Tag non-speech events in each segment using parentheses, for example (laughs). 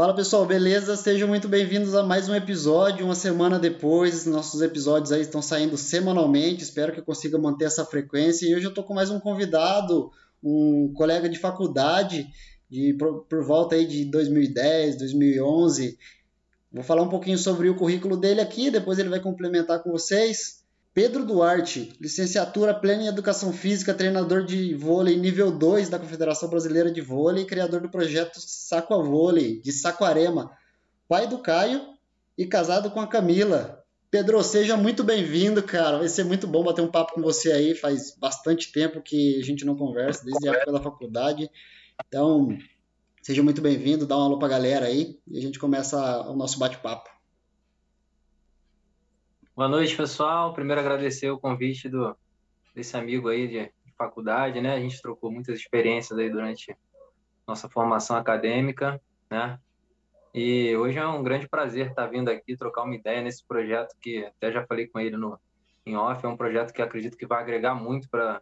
Fala pessoal, beleza? Sejam muito bem-vindos a mais um episódio, uma semana depois. Nossos episódios aí estão saindo semanalmente, espero que eu consiga manter essa frequência. E hoje eu estou com mais um convidado, um colega de faculdade, de, por, por volta aí de 2010, 2011. Vou falar um pouquinho sobre o currículo dele aqui, depois ele vai complementar com vocês. Pedro Duarte, licenciatura plena em Educação Física, treinador de vôlei nível 2 da Confederação Brasileira de Vôlei, criador do projeto Saco a Vôlei, de Saquarema, pai do Caio e casado com a Camila. Pedro, seja muito bem-vindo, cara. Vai ser muito bom bater um papo com você aí. Faz bastante tempo que a gente não conversa, desde a época da faculdade. Então, seja muito bem-vindo, dá um alô pra galera aí e a gente começa o nosso bate-papo. Boa noite, pessoal. Primeiro agradecer o convite do, desse amigo aí de, de, faculdade, né? A gente trocou muitas experiências aí durante nossa formação acadêmica, né? E hoje é um grande prazer estar vindo aqui trocar uma ideia nesse projeto que até já falei com ele no em off, é um projeto que acredito que vai agregar muito para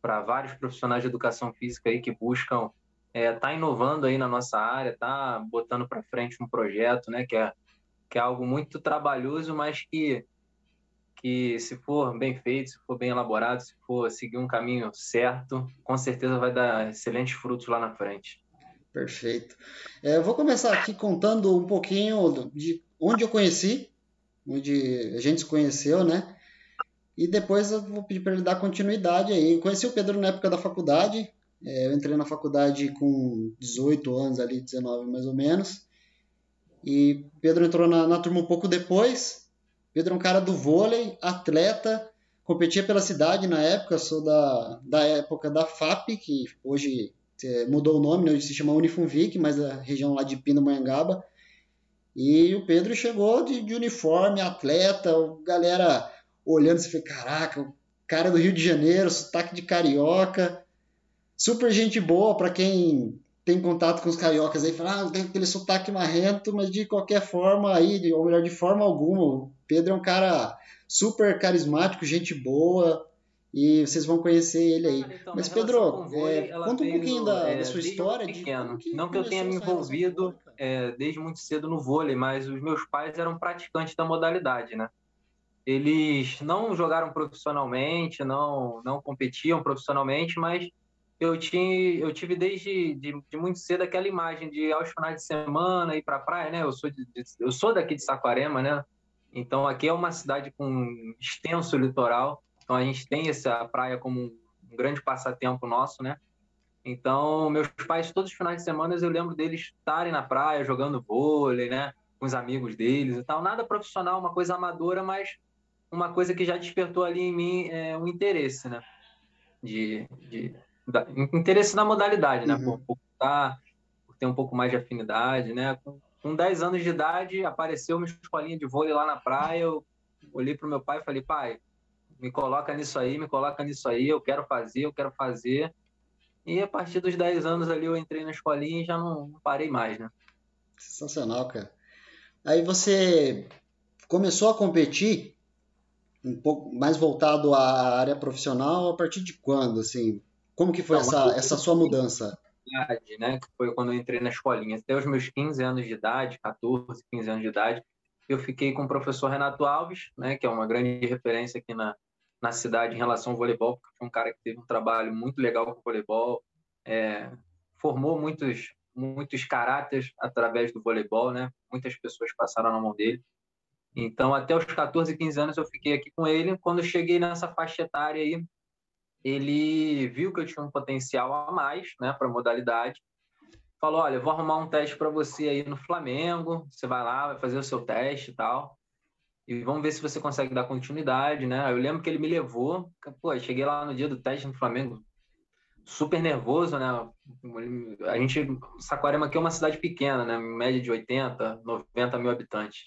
para vários profissionais de educação física aí que buscam é, tá inovando aí na nossa área, tá botando para frente um projeto, né, que é que é algo muito trabalhoso, mas que que se for bem feito, se for bem elaborado, se for seguir um caminho certo, com certeza vai dar excelentes frutos lá na frente. Perfeito. É, eu vou começar aqui contando um pouquinho de onde eu conheci, onde a gente se conheceu, né? E depois eu vou pedir para ele dar continuidade aí. Eu conheci o Pedro na época da faculdade. É, eu entrei na faculdade com 18 anos, ali, 19 mais ou menos. E Pedro entrou na, na turma um pouco depois. Pedro é um cara do vôlei, atleta, competia pela cidade na época, sou da, da época da FAP, que hoje é, mudou o nome, né? hoje se chama Unifunvic, mas a região lá de Pindamonhangaba. E o Pedro chegou de, de uniforme, atleta, galera olhando e falou, caraca, o cara do Rio de Janeiro, sotaque de carioca, super gente boa para quem tem contato com os cariocas aí, fala, ah, tem aquele sotaque marrento, mas de qualquer forma aí, ou melhor, de forma alguma, Pedro é um cara super carismático, gente boa, e vocês vão conhecer ele aí. então, mas Pedro, vôlei, é, conta um pouquinho da, é, da sua história. Pequeno. De não que eu tenha me envolvido é, desde muito cedo no vôlei, mas os meus pais eram praticantes da modalidade, né? Eles não jogaram profissionalmente, não, não competiam profissionalmente, mas eu, tinha, eu tive desde de, de, muito cedo aquela imagem de aos finais de semana ir para a praia, né? Eu sou, de, eu sou daqui de Saquarema, né? Então aqui é uma cidade com extenso litoral, então a gente tem essa praia como um grande passatempo nosso, né? Então meus pais todos os finais de semana eu lembro deles estarem na praia jogando vôlei, né? Com os amigos deles e tal. Nada profissional, uma coisa amadora, mas uma coisa que já despertou ali em mim é, um interesse, né? De, de da, interesse na modalidade, né? Uhum. Por, por, tá, por, ter um pouco mais de afinidade, né? Com, com 10 anos de idade, apareceu uma escolinha de vôlei lá na praia. Eu olhei para o meu pai e falei, pai, me coloca nisso aí, me coloca nisso aí, eu quero fazer, eu quero fazer. E a partir dos 10 anos ali eu entrei na escolinha e já não, parei mais, né? Sensacional, cara. Aí você começou a competir um pouco mais voltado à área profissional a partir de quando, assim? Como que foi Não, essa, essa sua mudança? Né, que foi quando eu entrei na escolinha. Até os meus 15 anos de idade, 14, 15 anos de idade, eu fiquei com o professor Renato Alves, né, que é uma grande referência aqui na, na cidade em relação ao voleibol, porque foi um cara que teve um trabalho muito legal com o voleibol, é, formou muitos muitos caráteres através do voleibol, né? Muitas pessoas passaram na mão dele. Então, até os 14, 15 anos eu fiquei aqui com ele. Quando cheguei nessa faixa etária aí, ele viu que eu tinha um potencial a mais né, para modalidade. Falou: Olha, vou arrumar um teste para você aí no Flamengo. Você vai lá, vai fazer o seu teste e tal. E vamos ver se você consegue dar continuidade, né? Eu lembro que ele me levou. Pô, cheguei lá no dia do teste no Flamengo, super nervoso, né? A gente, Saquarema aqui é uma cidade pequena, né? Média de 80, 90 mil habitantes.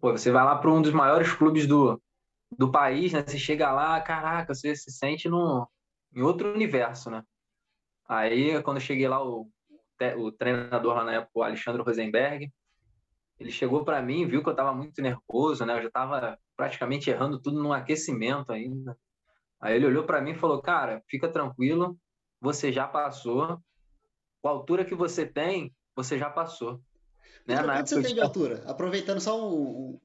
Pô, você vai lá para um dos maiores clubes do, do país, né? Você chega lá, caraca, você se sente no, em outro universo, né? Aí, quando eu cheguei lá, o, o treinador lá na época, o Alexandre Rosenberg, ele chegou para mim, viu que eu estava muito nervoso, né? Eu já estava praticamente errando tudo no aquecimento ainda. Aí ele olhou para mim e falou: "Cara, fica tranquilo, você já passou. Com a altura que você tem, você já passou." Né? Quanto você tem de altura? Aproveitando só um,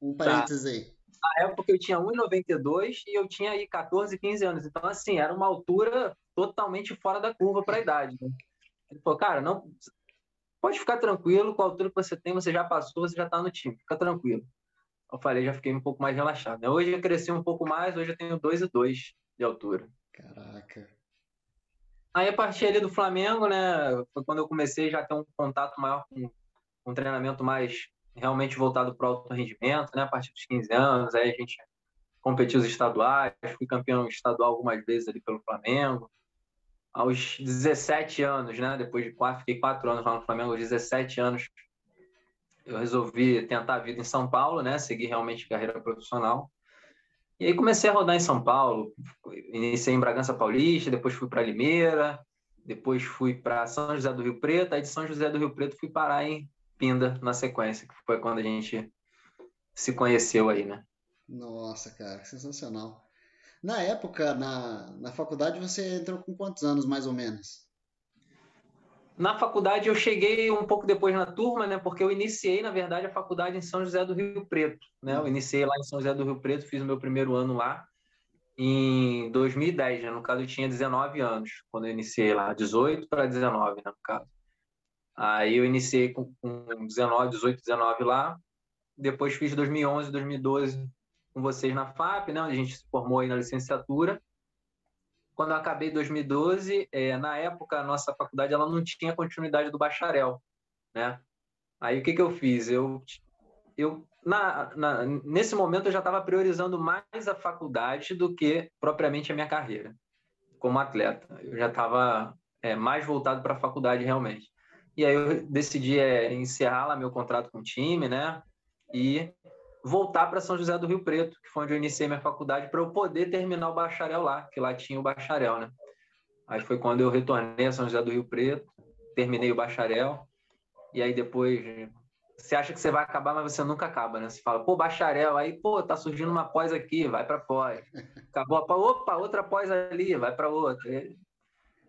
um tá. parênteses tá. aí. Na época eu tinha 1,92 e eu tinha aí 14, 15 anos. Então, assim, era uma altura totalmente fora da curva para a idade. Né? Ele falou, cara, não, pode ficar tranquilo, com a altura que você tem, você já passou, você já está no time, fica tranquilo. Eu falei, já fiquei um pouco mais relaxado. Né? Hoje eu cresci um pouco mais, hoje eu tenho 2,2 de altura. Caraca. Aí a partir ali do Flamengo, né, foi quando eu comecei já a ter um contato maior com um treinamento mais realmente voltado para o alto rendimento, né, a partir dos 15 anos, aí a gente competiu os estaduais, fui campeão estadual algumas vezes ali pelo Flamengo. Aos 17 anos, né, depois de quatro, fiquei quatro anos lá no Flamengo, aos 17 anos, eu resolvi tentar a vida em São Paulo, né, seguir realmente carreira profissional. E aí comecei a rodar em São Paulo, iniciei em Bragança Paulista, depois fui para Limeira, depois fui para São José do Rio Preto, aí de São José do Rio Preto fui parar em Pinda na sequência, que foi quando a gente se conheceu aí, né? Nossa, cara, sensacional. Na época, na, na faculdade, você entrou com quantos anos, mais ou menos? Na faculdade eu cheguei um pouco depois na turma, né? Porque eu iniciei, na verdade, a faculdade em São José do Rio Preto, né? Eu iniciei lá em São José do Rio Preto, fiz o meu primeiro ano lá em 2010, né? No caso, eu tinha 19 anos quando eu iniciei lá, 18 para 19, né, no caso. Aí eu iniciei com, com 19, 18, 19 lá. Depois fiz 2011, 2012 com vocês na FAP, né? A gente se formou aí na licenciatura quando eu acabei 2012, é, na época a nossa faculdade ela não tinha continuidade do bacharel, né? Aí o que que eu fiz? Eu, eu na, na nesse momento eu já estava priorizando mais a faculdade do que propriamente a minha carreira como atleta. Eu já estava é, mais voltado para a faculdade realmente. E aí eu decidi é, encerrar lá meu contrato com o time, né? E voltar para São José do Rio Preto, que foi onde eu iniciei minha faculdade, para eu poder terminar o bacharel lá, que lá tinha o bacharel, né? Aí foi quando eu retornei a São José do Rio Preto, terminei o bacharel, e aí depois você acha que você vai acabar, mas você nunca acaba, né? Você fala, pô, bacharel, aí, pô, tá surgindo uma pós aqui, vai para pós. Acabou a pós, opa, outra pós ali, vai para outra.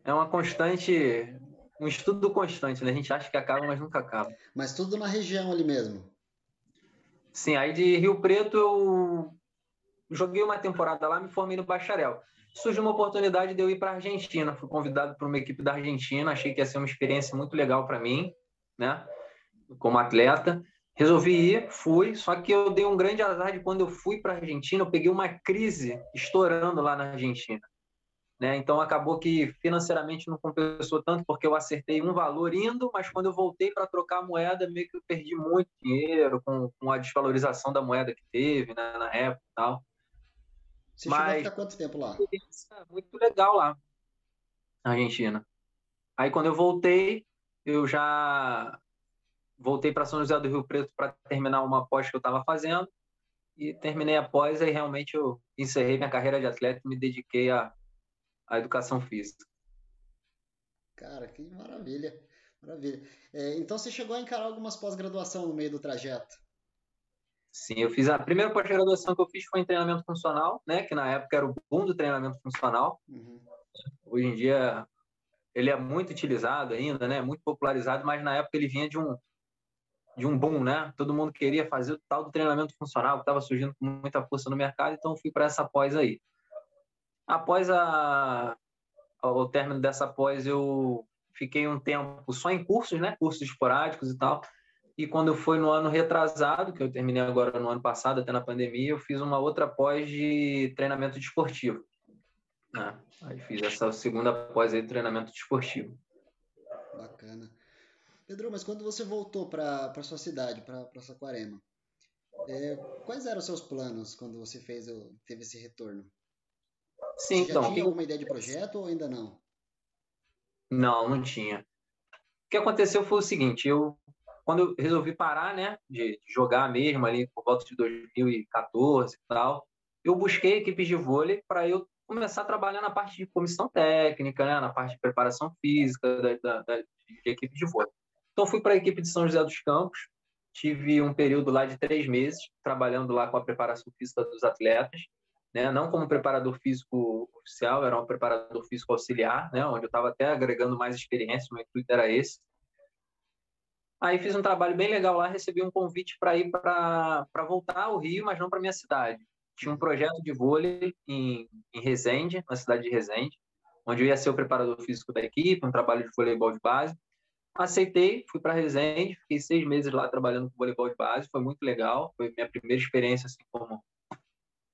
É uma constante, um estudo constante, né? A gente acha que acaba, mas nunca acaba. Mas tudo na região ali mesmo. Sim, aí de Rio Preto eu joguei uma temporada lá, me formei no bacharel. Surgiu uma oportunidade de eu ir para a Argentina. Fui convidado por uma equipe da Argentina, achei que ia ser uma experiência muito legal para mim, né? Como atleta. Resolvi ir, fui, só que eu dei um grande azar de quando eu fui para a Argentina, eu peguei uma crise estourando lá na Argentina. Né? Então acabou que financeiramente não compensou tanto porque eu acertei um valor indo, mas quando eu voltei para trocar a moeda, meio que eu perdi muito dinheiro com, com a desvalorização da moeda que teve né, na época e tal. Você mas, chegou a quanto tempo lá? Muito legal lá, na Argentina. Aí quando eu voltei, eu já voltei para São José do Rio Preto para terminar uma pós que eu estava fazendo e terminei a pós e realmente eu encerrei minha carreira de atleta e me dediquei a a educação física. Cara, que maravilha. Maravilha. É, então você chegou a encarar algumas pós-graduação no meio do trajeto? Sim, eu fiz a primeira pós-graduação que eu fiz foi em treinamento funcional, né? Que na época era o boom do treinamento funcional. Uhum. Hoje em dia ele é muito utilizado ainda, né? Muito popularizado, mas na época ele vinha de um de um boom, né? Todo mundo queria fazer o tal do treinamento funcional que estava surgindo com muita força no mercado, então eu fui para essa pós aí. Após a, o término dessa pós, eu fiquei um tempo só em cursos, né? Cursos esporádicos e tal. E quando foi no ano retrasado, que eu terminei agora no ano passado, até na pandemia, eu fiz uma outra pós de treinamento desportivo. Né? Aí fiz essa segunda pós de treinamento desportivo. Bacana. Pedro, mas quando você voltou para sua cidade, para Saquarema, é, quais eram os seus planos quando você fez, teve esse retorno? Sim, Você então. Já tinha alguma ideia de projeto ou ainda não? Não, não tinha. O que aconteceu foi o seguinte, eu quando eu resolvi parar, né, de, jogar mesmo ali por volta de 2014 e tal, eu busquei equipes de vôlei para eu começar a trabalhar na parte de comissão técnica, né, na parte de preparação física da, da, da de equipe de vôlei. Então fui para a equipe de São José dos Campos, tive um período lá de três meses trabalhando lá com a preparação física dos atletas né? não como preparador físico oficial, era um preparador físico auxiliar, né? onde eu estava até agregando mais experiência, meu intuito era esse. Aí fiz um trabalho bem legal lá, recebi um convite para ir para voltar ao Rio, mas não para minha cidade. Tinha um projeto de vôlei em, em Resende, na cidade de Resende, onde eu ia ser o preparador físico da equipe, um trabalho de voleibol de base. Aceitei, fui para Resende, fiquei seis meses lá trabalhando com voleibol de base, foi muito legal, foi minha primeira experiência assim, como,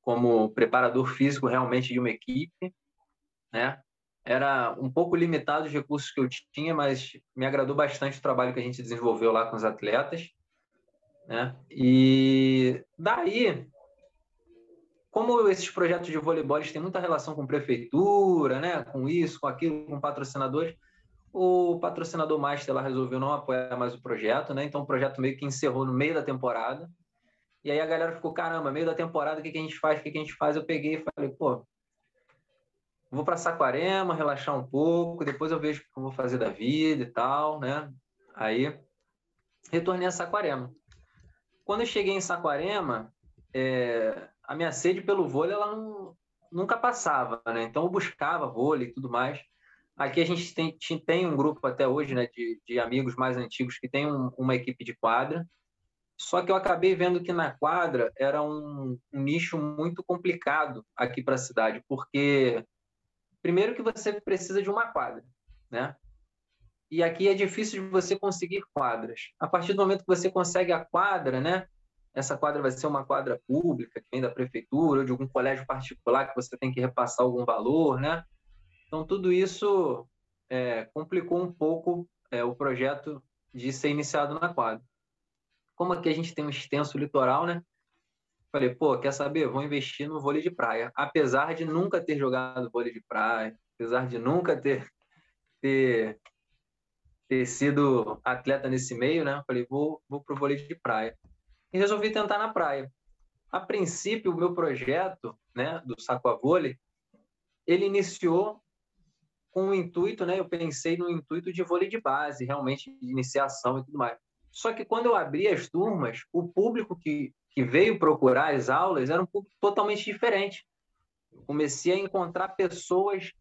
como preparador físico realmente de uma equipe, né? Era um pouco limitado os recursos que eu tinha, mas me agradou bastante o trabalho que a gente desenvolveu lá com os atletas, né? E daí, como esses projetos de voleibol têm muita relação com prefeitura, né? Com isso, com aquilo, com patrocinadores, o patrocinador master lá resolveu não apoiar mais o projeto, né? Então o projeto meio que encerrou no meio da temporada. E aí a galera ficou, caramba, meio da temporada, o que, que a gente faz? O que, que a gente faz? Eu peguei e falei, pô, vou para Saquarema, relaxar um pouco, depois eu vejo o que eu vou fazer da vida e tal, né? Aí retornei a Saquarema. Quando eu cheguei em Saquarema, é, a minha sede pelo vôlei ela não, nunca passava, né? Então eu buscava vôlei e tudo mais. Aqui a gente tem, tem um grupo até hoje, né, de, de amigos mais antigos que tem um, uma equipe de quadra. Só que eu acabei vendo que na quadra era um, um nicho muito complicado aqui para a cidade, porque primeiro que você precisa de uma quadra, né? E aqui é difícil de você conseguir quadras. A partir do momento que você consegue a quadra, né? Essa quadra vai ser uma quadra pública que vem da prefeitura ou de algum colégio particular que você tem que repassar algum valor, né? Então, tudo isso é, complicou um pouco é, o projeto de ser iniciado na quadra. Como aqui a gente tem um extenso litoral, né? Falei, pô, quer saber? Vou investir no vôlei de praia. Apesar de nunca ter jogado vôlei de praia, apesar de nunca ter, ter, ter sido atleta nesse meio, né? Falei, vou, vou pro vôlei de praia. E resolvi tentar na praia. A princípio, o meu projeto, né, do saco a vôlei, ele iniciou com o intuito, né? Eu pensei no intuito de vôlei de base, realmente de iniciação e tudo mais. Só que quando eu abri as turmas, o público que, que veio procurar as aulas era um público totalmente diferente. Eu comecei a encontrar pessoas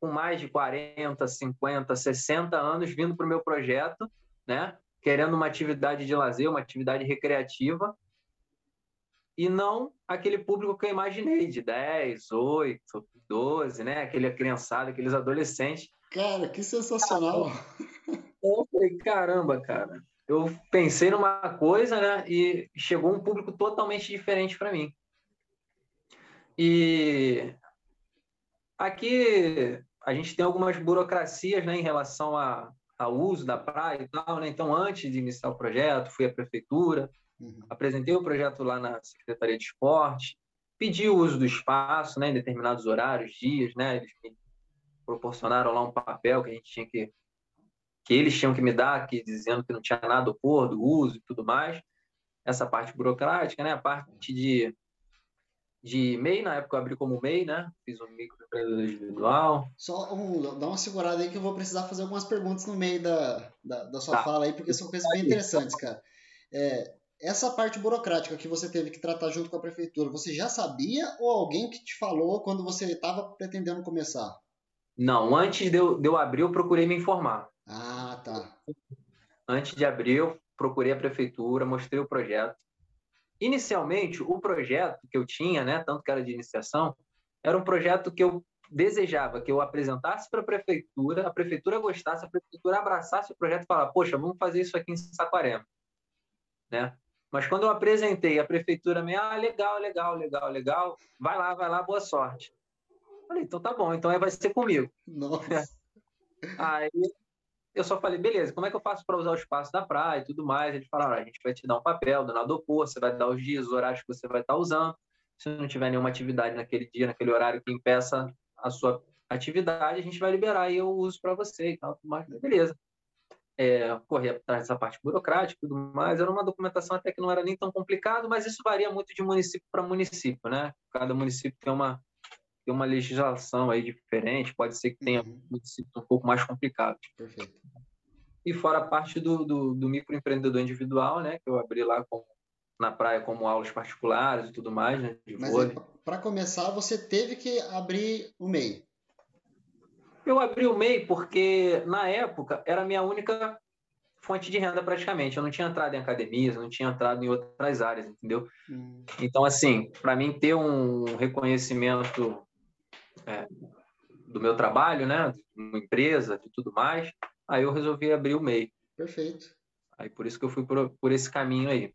com mais de 40, 50, 60 anos vindo para o meu projeto, né? Querendo uma atividade de lazer, uma atividade recreativa, e não aquele público que eu imaginei, de 10, 8, 12, né? Aquele criançada, aqueles adolescentes. Cara, que sensacional! Eu falei, caramba, cara. Eu pensei numa coisa, né? E chegou um público totalmente diferente para mim. E aqui a gente tem algumas burocracias, né, em relação a, ao uso da praia e tal, né? Então, antes de iniciar o projeto, fui à prefeitura, uhum. apresentei o projeto lá na Secretaria de Esporte, pedi o uso do espaço, né, em determinados horários, dias, né, eles me proporcionaram lá um papel que a gente tinha que que eles tinham que me dar, que dizendo que não tinha nada opor do uso e tudo mais. Essa parte burocrática, né, a parte de de MEI, na época eu abri como MEI, né? Fiz um microempreendedor individual. Só um, dá uma segurada aí que eu vou precisar fazer algumas perguntas no meio da, da, da sua tá. fala aí, porque são coisas bem interessantes, cara. É, essa parte burocrática que você teve que tratar junto com a prefeitura, você já sabia ou alguém que te falou quando você estava pretendendo começar? Não, antes de eu, de eu abrir, eu procurei me informar. Ah, tá. Antes de abrir, eu procurei a prefeitura, mostrei o projeto. Inicialmente, o projeto que eu tinha, né, tanto que era de iniciação, era um projeto que eu desejava que eu apresentasse para a prefeitura, a prefeitura gostasse, a prefeitura abraçasse o projeto e falasse, poxa, vamos fazer isso aqui em Saquarema. Né? Mas quando eu apresentei, a prefeitura me, ah, legal, legal, legal, legal, vai lá, vai lá, boa sorte. Falei, então tá bom, então vai ser comigo. Nossa. Aí eu só falei, beleza, como é que eu faço para usar o espaço da praia e tudo mais? Eles falaram, a gente vai te dar um papel do nadopor, você vai dar os dias, os horários que você vai estar usando. Se não tiver nenhuma atividade naquele dia, naquele horário que impeça a sua atividade, a gente vai liberar e eu uso para você e tal, tudo mais. Beleza é, correr atrás dessa parte burocrática e tudo mais. Era uma documentação até que não era nem tão complicado, mas isso varia muito de município para município, né? Cada município tem uma, tem uma legislação aí diferente, pode ser que tenha uhum. municípios um pouco mais complicados. Perfeito. E fora a parte do, do, do microempreendedor individual, né? Que eu abri lá com, na praia como aulas particulares e tudo mais, né? De Mas para começar, você teve que abrir o MEI. Eu abri o MEI porque, na época, era a minha única fonte de renda praticamente. Eu não tinha entrado em academias, não tinha entrado em outras áreas, entendeu? Hum. Então, assim, para mim ter um reconhecimento é, do meu trabalho, né, de uma empresa, de tudo mais, aí eu resolvi abrir o MEI. Perfeito. Aí por isso que eu fui por, por esse caminho aí.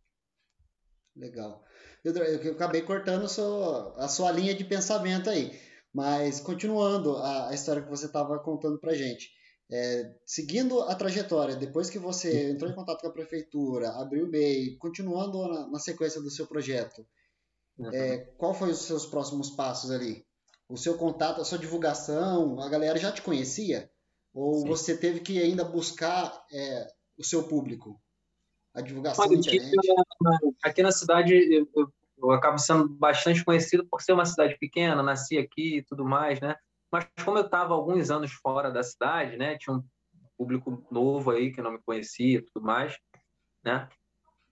Legal. Eu, eu acabei cortando a sua, a sua linha de pensamento aí, mas continuando a, a história que você estava contando para gente. É, seguindo a trajetória, depois que você entrou em contato com a prefeitura, abriu o MEI, continuando na, na sequência do seu projeto, uhum. é, qual foi os seus próximos passos ali? O seu contato, a sua divulgação, a galera já te conhecia? Ou Sim. você teve que ainda buscar é, o seu público? A divulgação Olha, internet? Aqui na cidade eu, eu, eu acabo sendo bastante conhecido por ser uma cidade pequena, nasci aqui e tudo mais, né? Mas como eu estava alguns anos fora da cidade, né, tinha um público novo aí que não me conhecia e tudo mais, né?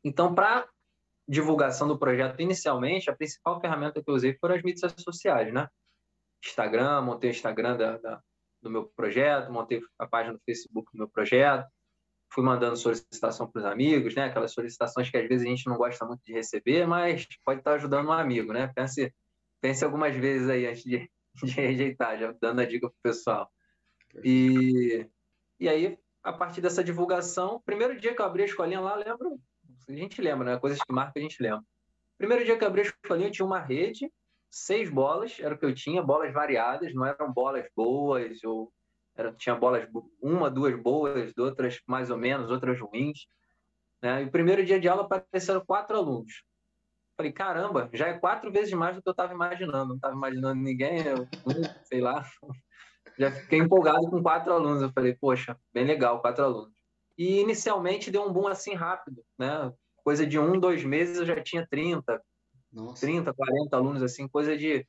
Então, para divulgação do projeto, inicialmente, a principal ferramenta que eu usei foram as mídias sociais, né? Instagram, montei o Instagram da, da, do meu projeto, montei a página do Facebook do meu projeto, fui mandando solicitação para os amigos, né? Aquelas solicitações que às vezes a gente não gosta muito de receber, mas pode estar ajudando um amigo, né? Pense, pense algumas vezes aí antes de, (laughs) de rejeitar, já dando a dica pro pessoal. E, e aí, a partir dessa divulgação, primeiro dia que eu abri a escolinha lá, lembro, a gente lembra, né? Coisas que marcam a gente lembra. Primeiro dia que eu abri a escolinha, eu tinha uma rede, seis bolas, era o que eu tinha, bolas variadas, não eram bolas boas, ou era, tinha bolas, uma, duas boas, outras mais ou menos, outras ruins. Né? E o primeiro dia de aula apareceram quatro alunos. Falei, caramba, já é quatro vezes mais do que eu estava imaginando. Não estava imaginando ninguém, eu, sei lá. (laughs) Já fiquei empolgado com quatro alunos. Eu falei, poxa, bem legal, quatro alunos. E inicialmente deu um boom assim rápido, né? Coisa de um, dois meses eu já tinha 30, Nossa. 30, 40 alunos, assim, coisa de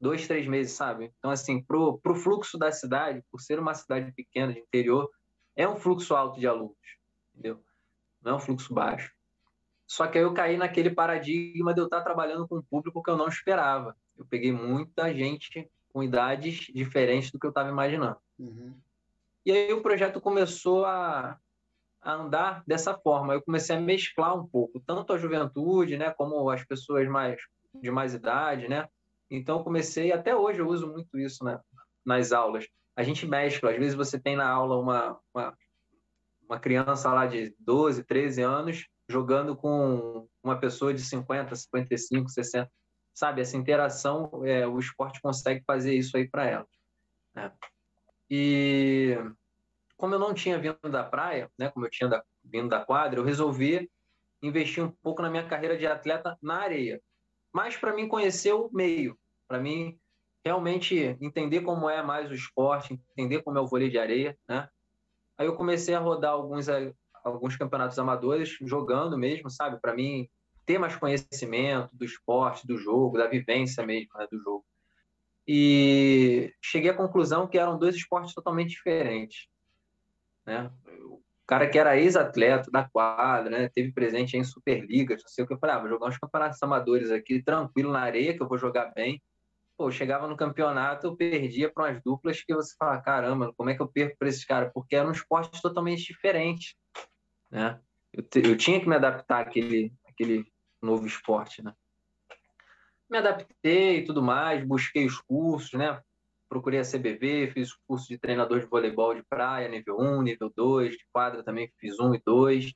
dois, três meses, sabe? Então, assim, pro, pro fluxo da cidade, por ser uma cidade pequena, de interior, é um fluxo alto de alunos, entendeu? Não é um fluxo baixo. Só que aí eu caí naquele paradigma de eu estar trabalhando com um público que eu não esperava. Eu peguei muita gente com idades diferentes do que eu estava imaginando. Uhum. E aí o projeto começou a, a, andar dessa forma. Eu comecei a mesclar um pouco, tanto a juventude, né, como as pessoas mais de mais idade, né? Então comecei, até hoje eu uso muito isso né, nas aulas. A gente mescla, às vezes você tem na aula uma, uma, uma criança lá de 12, 13 anos jogando com uma pessoa de 50, 55, 60. Sabe, essa interação, é, o esporte consegue fazer isso aí para ela. Né? E como eu não tinha vindo da praia, né, como eu tinha da, vindo da quadra, eu resolvi investir um pouco na minha carreira de atleta na areia. Mas para mim conhecer o meio, para mim realmente entender como é mais o esporte, entender como é o vôlei de areia, né? Aí eu comecei a rodar alguns alguns campeonatos amadores jogando mesmo, sabe? Para mim ter mais conhecimento do esporte, do jogo, da vivência mesmo né, do jogo. E cheguei à conclusão que eram dois esportes totalmente diferentes. Né? O cara que era ex-atleta da quadra, né? teve presente em Superliga, não sei o que eu falei, ah, vou jogar uns campeonatos amadores aqui, tranquilo na areia, que eu vou jogar bem. Pô, chegava no campeonato, eu perdia para umas duplas que você fala, caramba, como é que eu perco para esses caras? Porque eram esportes totalmente diferentes né? Eu, eu tinha que me adaptar àquele, àquele novo esporte, né? Me adaptei e tudo mais, busquei os cursos, né? Procurei a CBV, fiz o curso de treinador de voleibol de praia, nível 1, nível 2, de quadra também fiz 1 e 2,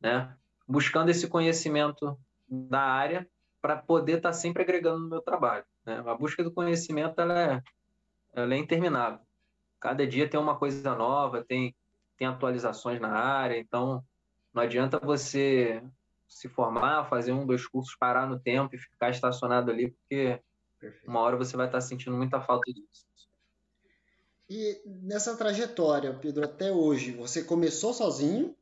né? Buscando esse conhecimento da área para poder estar tá sempre agregando no meu trabalho. Né? A busca do conhecimento ela é, ela é interminável. Cada dia tem uma coisa nova, tem, tem atualizações na área, então não adianta você se formar, fazer um, dois cursos, parar no tempo e ficar estacionado ali, porque Perfeito. uma hora você vai estar sentindo muita falta disso. E nessa trajetória, Pedro, até hoje, você começou sozinho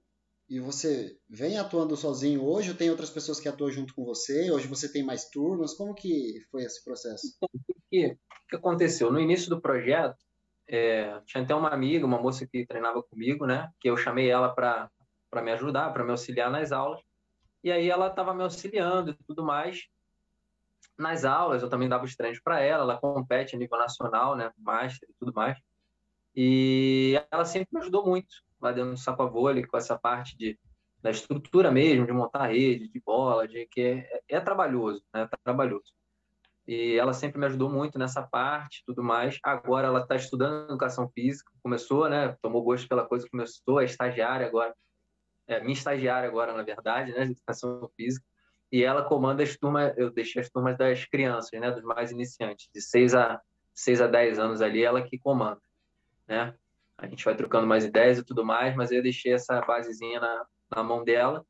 e você vem atuando sozinho hoje ou tem outras pessoas que atuam junto com você? Hoje você tem mais turmas? Como que foi esse processo? Então, o que, que aconteceu? No início do projeto, é, tinha até uma amiga, uma moça que treinava comigo, né? Que eu chamei ela para me ajudar, para me auxiliar nas aulas. E aí ela estava me auxiliando e tudo mais. Nas aulas, eu também dava os treinos para ela, ela compete a nível nacional, né, master e tudo mais. E ela sempre me ajudou muito. lá dentro do saco a vôlei, com essa parte de, da estrutura mesmo, de montar rede, de bola, de que é, é trabalhoso, né? Tá trabalhoso. E ela sempre me ajudou muito nessa parte, tudo mais. Agora ela está estudando educação física, começou, né? Tomou gosto pela coisa, começou, é estagiária agora, é minha estagiária agora, na verdade, né? Educação física. E ela comanda as turmas, eu deixei as turmas das crianças, né? Dos mais iniciantes, de 6 a, 6 a 10 anos ali, ela que comanda, né? A gente vai trocando mais ideias e tudo mais, mas eu deixei essa basezinha na, na mão dela.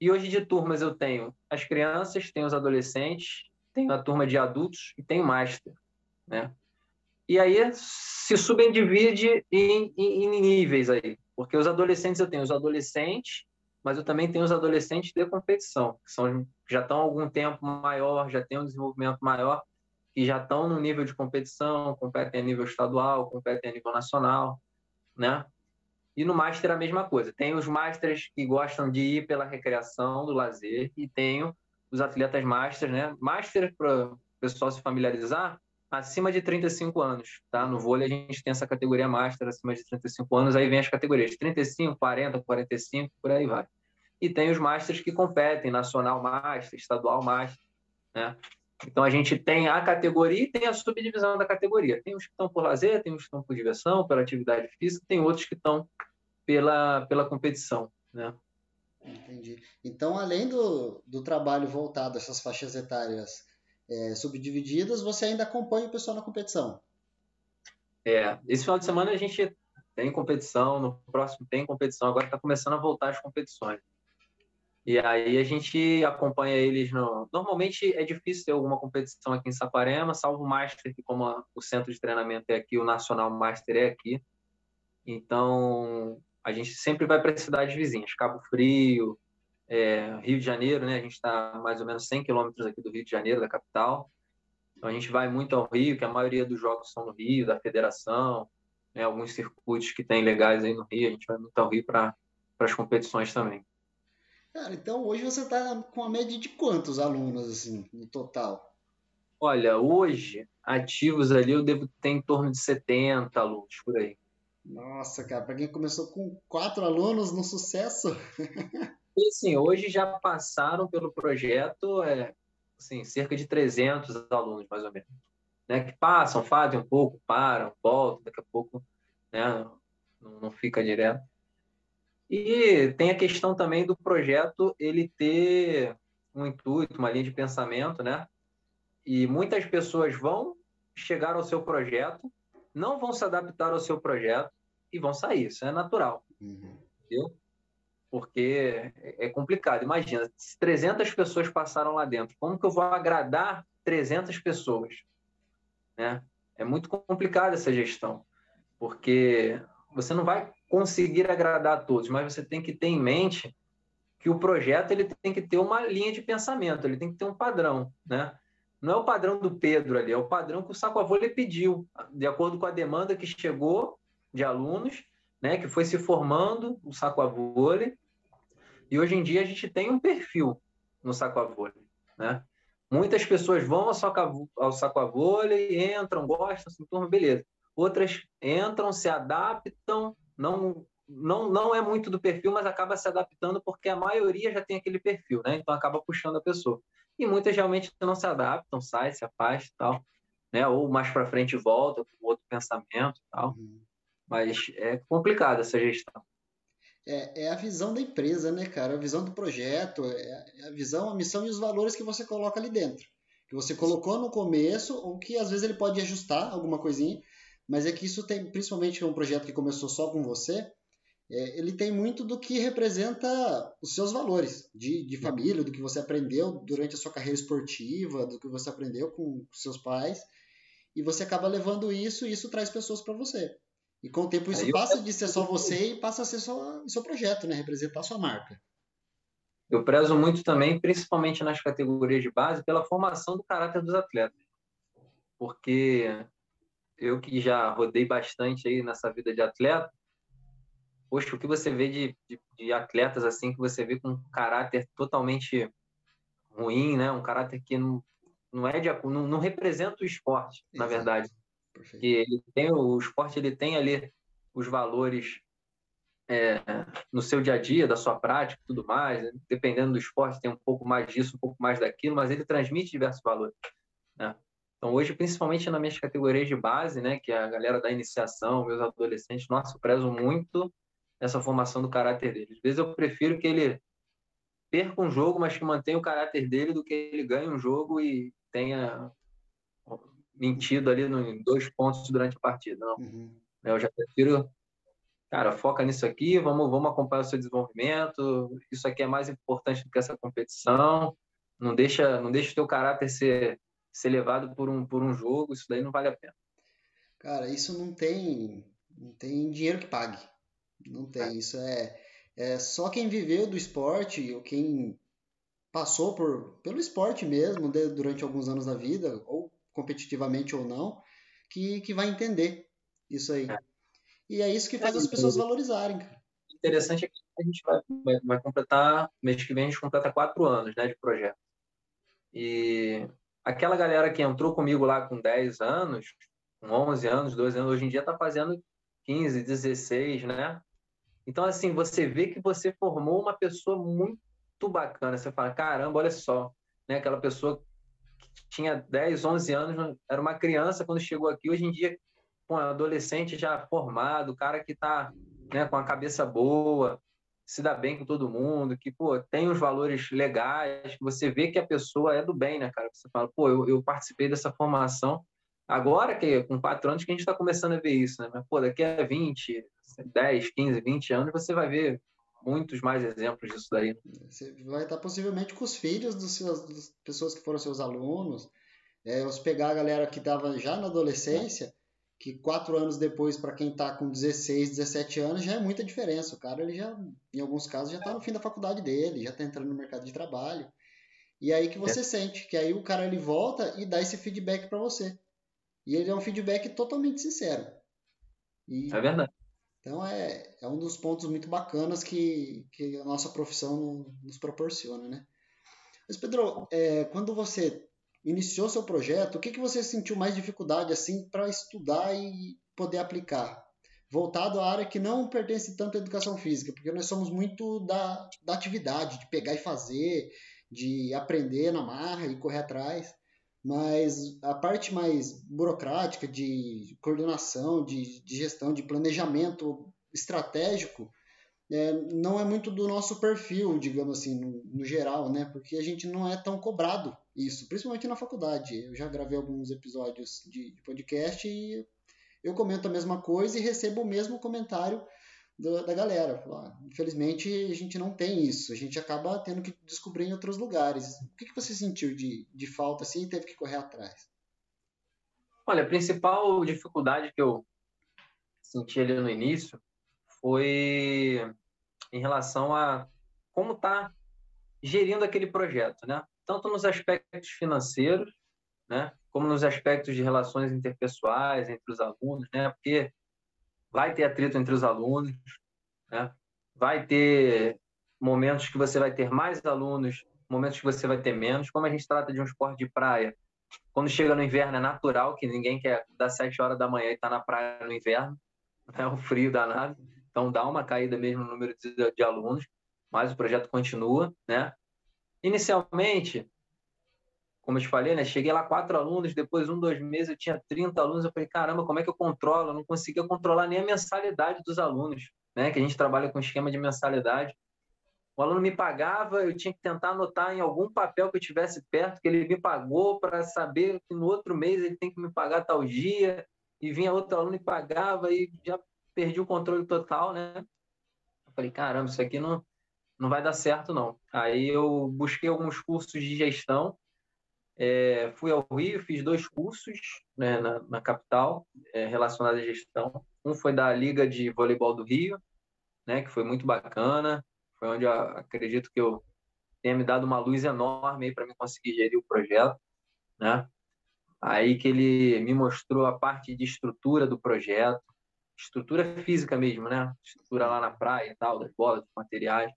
E hoje de turmas eu tenho as crianças, tenho os adolescentes, tenho a turma de adultos e tenho master, né? E aí se subdivide em, em, em níveis aí, porque os adolescentes eu tenho os adolescentes, mas eu também tenho os adolescentes de competição, que são já estão há algum tempo maior, já têm um desenvolvimento maior, que já estão no nível de competição, competem a nível estadual, competem a nível nacional, né? E no Master a mesma coisa. Tem os Masters que gostam de ir pela recreação, do lazer, e tenho os atletas Master, né? Master, para o pessoal se familiarizar, acima de 35 anos, tá? No vôlei a gente tem essa categoria Master acima de 35 anos, aí vem as categorias 35, 40, 45, por aí vai. E tem os Masters que competem, Nacional Master, Estadual Master, né? Então a gente tem a categoria e tem a subdivisão da categoria. Tem os que estão por lazer, tem os que estão por diversão, pela atividade física, tem outros que estão pela, pela competição, né? Entendi. Então, além do, do trabalho voltado a essas faixas etárias é, subdivididas, você ainda acompanha o pessoal na competição? É, esse final de semana a gente tem competição, no próximo tem competição, agora está começando a voltar as competições. E aí a gente acompanha eles no. Normalmente é difícil ter alguma competição aqui em Saparema, salvo o Master, que como o centro de treinamento é aqui, o Nacional Master é aqui. Então a gente sempre vai para cidades vizinhas, Cabo Frio, é, Rio de Janeiro, né? A gente está mais ou menos 100 quilômetros aqui do Rio de Janeiro, da capital. Então a gente vai muito ao Rio, que a maioria dos jogos são no Rio, da federação, né? alguns circuitos que tem legais aí no Rio, a gente vai muito ao Rio para as competições também. Cara, então hoje você está com a média de quantos alunos, assim, no total? Olha, hoje, ativos ali, eu devo ter em torno de 70 alunos, por aí. Nossa, cara, para quem começou com quatro alunos no sucesso. (laughs) E assim, hoje já passaram pelo projeto é, assim, cerca de 300 alunos, mais ou menos. Né, que passam, fazem um pouco, param, voltam, daqui a pouco né, não, não fica direto. E tem a questão também do projeto ele ter um intuito, uma linha de pensamento, né? E muitas pessoas vão chegar ao seu projeto, não vão se adaptar ao seu projeto e vão sair. Isso é natural. Uhum. Entendeu? Porque é complicado. Imagina, se 300 pessoas passaram lá dentro, como que eu vou agradar 300 pessoas? Né? É muito complicada essa gestão, porque você não vai conseguir agradar a todos, mas você tem que ter em mente que o projeto ele tem que ter uma linha de pensamento, ele tem que ter um padrão, né? Não é o padrão do Pedro ali, é o padrão que o Saco Avô pediu, de acordo com a demanda que chegou de alunos, né, que foi se formando o Saco Avô. E hoje em dia a gente tem um perfil no Saco Avô, né? Muitas pessoas vão ao saco, ao saco a vôlei, entram, gostam, se turma, beleza. Outras entram, se adaptam, não, não, não é muito do perfil, mas acaba se adaptando porque a maioria já tem aquele perfil, né? Então acaba puxando a pessoa. E muitas realmente não se adaptam, sai, se afasta tal, né? Ou mais para frente volta com outro pensamento tal. Uhum. Mas é complicada essa gestão. É, é, a visão da empresa, né, cara? A visão do projeto, é, é a visão, a missão e os valores que você coloca ali dentro. Que você colocou no começo, ou que às vezes ele pode ajustar alguma coisinha, mas é que isso tem, principalmente um projeto que começou só com você, é, ele tem muito do que representa os seus valores de, de família, do que você aprendeu durante a sua carreira esportiva, do que você aprendeu com seus pais, e você acaba levando isso e isso traz pessoas para você. E com o tempo isso passa de ser só você e passa a ser só o seu projeto, né? Representar a sua marca. Eu prezo muito também, principalmente nas categorias de base, pela formação do caráter dos atletas. Porque eu que já rodei bastante aí nessa vida de atleta, poxa, o que você vê de, de, de, atletas assim, que você vê com um caráter totalmente ruim, né? Um caráter que não, não é de não, não representa o esporte, Exato. na verdade. Perfeito. Que ele tem o esporte, ele tem ali os valores é, no seu dia a dia, da sua prática, tudo mais. Né? Dependendo do esporte, tem um pouco mais disso, um pouco mais daquilo, mas ele transmite diversos valores. Né? Então, hoje, principalmente nas minhas categorias de base, né, que é a galera da iniciação, meus adolescentes, nossa, eu prezo muito essa formação do caráter dele. Às vezes eu prefiro que ele perca um jogo, mas que mantenha o caráter dele, do que ele ganhe um jogo e tenha mentido ali em dois pontos durante a partida. Não. Uhum. Eu já prefiro cara, foca nisso aqui, vamos, vamos acompanhar o seu desenvolvimento, isso aqui é mais importante do que essa competição, não deixa, não deixa o teu caráter ser, ser levado por um, por um jogo, isso daí não vale a pena. Cara, isso não tem, não tem dinheiro que pague, não tem, é. isso é, é só quem viveu do esporte, ou quem passou por, pelo esporte mesmo, de, durante alguns anos da vida, ou competitivamente ou não, que, que vai entender isso aí. É. E é isso que faz as pessoas valorizarem, cara. Interessante é que a gente vai, vai, vai, completar, mês que vem a gente completa quatro anos né, de projeto. E aquela galera que entrou comigo lá com 10 anos, com 11 anos, 12 anos, hoje em dia está fazendo 15, 16, né? Então, assim, você vê que você formou uma pessoa muito bacana. Você fala, caramba, olha só, né? Aquela pessoa que tinha 10, 11 anos, era uma criança quando chegou aqui, hoje em dia um adolescente já formado, cara que está né, com a cabeça boa, se dá bem com todo mundo, que pô, tem os valores legais, que você vê que a pessoa é do bem, né, cara? Você fala, pô, eu, eu participei dessa formação. Agora que com quatro anos que a gente está começando a ver isso, né? Mas, pô, daqui a 20, 10, 15, 20 anos, você vai ver muitos mais exemplos disso daí. Você vai estar possivelmente com os filhos dos seus, das pessoas que foram seus alunos. É, se pegar a galera que estava já na adolescência, que quatro anos depois, para quem está com 16, 17 anos, já é muita diferença. O cara, ele já, em alguns casos, já está no fim da faculdade dele, já está entrando no mercado de trabalho. E aí que você é. sente, que aí o cara ele volta e dá esse feedback para você. E ele é um feedback totalmente sincero. E, é verdade. Então é, é um dos pontos muito bacanas que, que a nossa profissão nos proporciona, né? Mas Pedro, é, quando você iniciou seu projeto, o que, que você sentiu mais dificuldade assim para estudar e poder aplicar? Voltado à área que não pertence tanto à educação física, porque nós somos muito da, da atividade, de pegar e fazer, de aprender na marra e correr atrás. Mas a parte mais burocrática de coordenação, de, de gestão, de planejamento estratégico, é, não é muito do nosso perfil, digamos assim, no, no, geral, né? Porque a gente não é tão cobrado isso, principalmente na faculdade. Eu já gravei alguns episódios de, de podcast e eu comento a mesma coisa e recebo o mesmo comentário da, da galera. Ah, infelizmente, a gente não tem isso. A gente acaba tendo que descobrir em outros lugares. O que, que você sentiu de, de falta assim e teve que correr atrás? Olha, a principal dificuldade que eu senti ali no início foi em relação a como está gerindo aquele projeto, né? Tanto nos aspectos financeiros, né? Como nos aspectos de relações interpessoais entre os alunos, né? Porque vai ter atrito entre os alunos, né? Vai ter momentos que você vai ter mais alunos, momentos que você vai ter menos. Como a gente trata de um esporte de praia, quando chega no inverno é natural que ninguém quer dar sete horas da manhã e estar tá na praia no inverno, é o frio danado. Então dá uma caída mesmo no número de, de alunos, mas o projeto continua, né? Inicialmente, como eu te falei, né? Cheguei lá quatro alunos, depois um, dois meses eu tinha 30 alunos, eu falei, caramba, como é que eu controlo? Eu não conseguia controlar nem a mensalidade dos alunos, né? Que a gente trabalha com esquema de mensalidade. O aluno me pagava, eu tinha que tentar anotar em algum papel que eu tivesse perto que ele me pagou para saber que no outro mês ele tem que me pagar tal dia. E vinha outro aluno e pagava e já perdi o controle total, né? Eu falei, caramba, isso aqui não, não vai dar certo, não. Aí eu busquei alguns cursos de gestão, é, fui ao Rio, fiz dois cursos né, na, na capital é, relacionados à gestão. Um foi da Liga de Voleibol do Rio, né, que foi muito bacana. Foi onde eu acredito que eu tenha me dado uma luz enorme para me conseguir gerir o projeto, né? Aí que ele me mostrou a parte de estrutura do projeto, estrutura física mesmo, né? Estrutura lá na praia e tal, das bolas, dos materiais.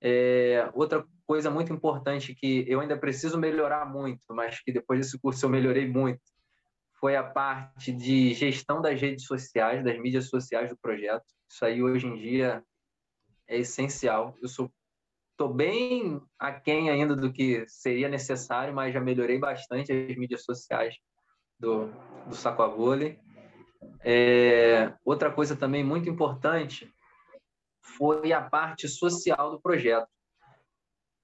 É, outra coisa muito importante que eu ainda preciso melhorar muito, mas que depois desse curso eu melhorei muito, foi a parte de gestão das redes sociais, das mídias sociais do projeto. Isso aí hoje em dia é essencial. Eu sou Estou bem aquém ainda do que seria necessário, mas já melhorei bastante as mídias sociais do, do Saco a Vôlei. É, outra coisa também muito importante foi a parte social do projeto,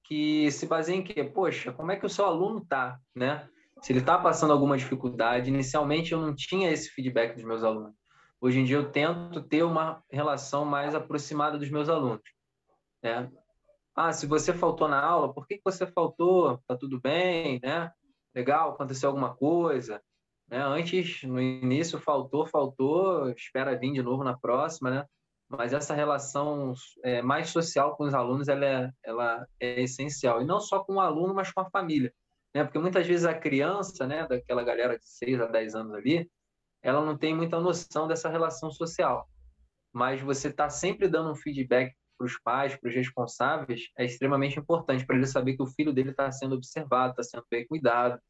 que se baseia em quê? Poxa, como é que o seu aluno está, né? Se ele está passando alguma dificuldade, inicialmente eu não tinha esse feedback dos meus alunos. Hoje em dia eu tento ter uma relação mais aproximada dos meus alunos, né? Ah, se você faltou na aula, por que você faltou? Tá tudo bem, né? Legal, aconteceu alguma coisa, né? Antes, no início, faltou, faltou, espera vir de novo na próxima, né? Mas essa relação é, mais social com os alunos, ela é, ela é essencial. E não só com o aluno, mas com a família, né? Porque muitas vezes a criança, né, daquela galera de 6 a 10 anos ali, ela não tem muita noção dessa relação social. Mas você está sempre dando um feedback para os pais, para os responsáveis, é extremamente importante para ele saber que o filho dele está sendo observado, está sendo bem cuidado,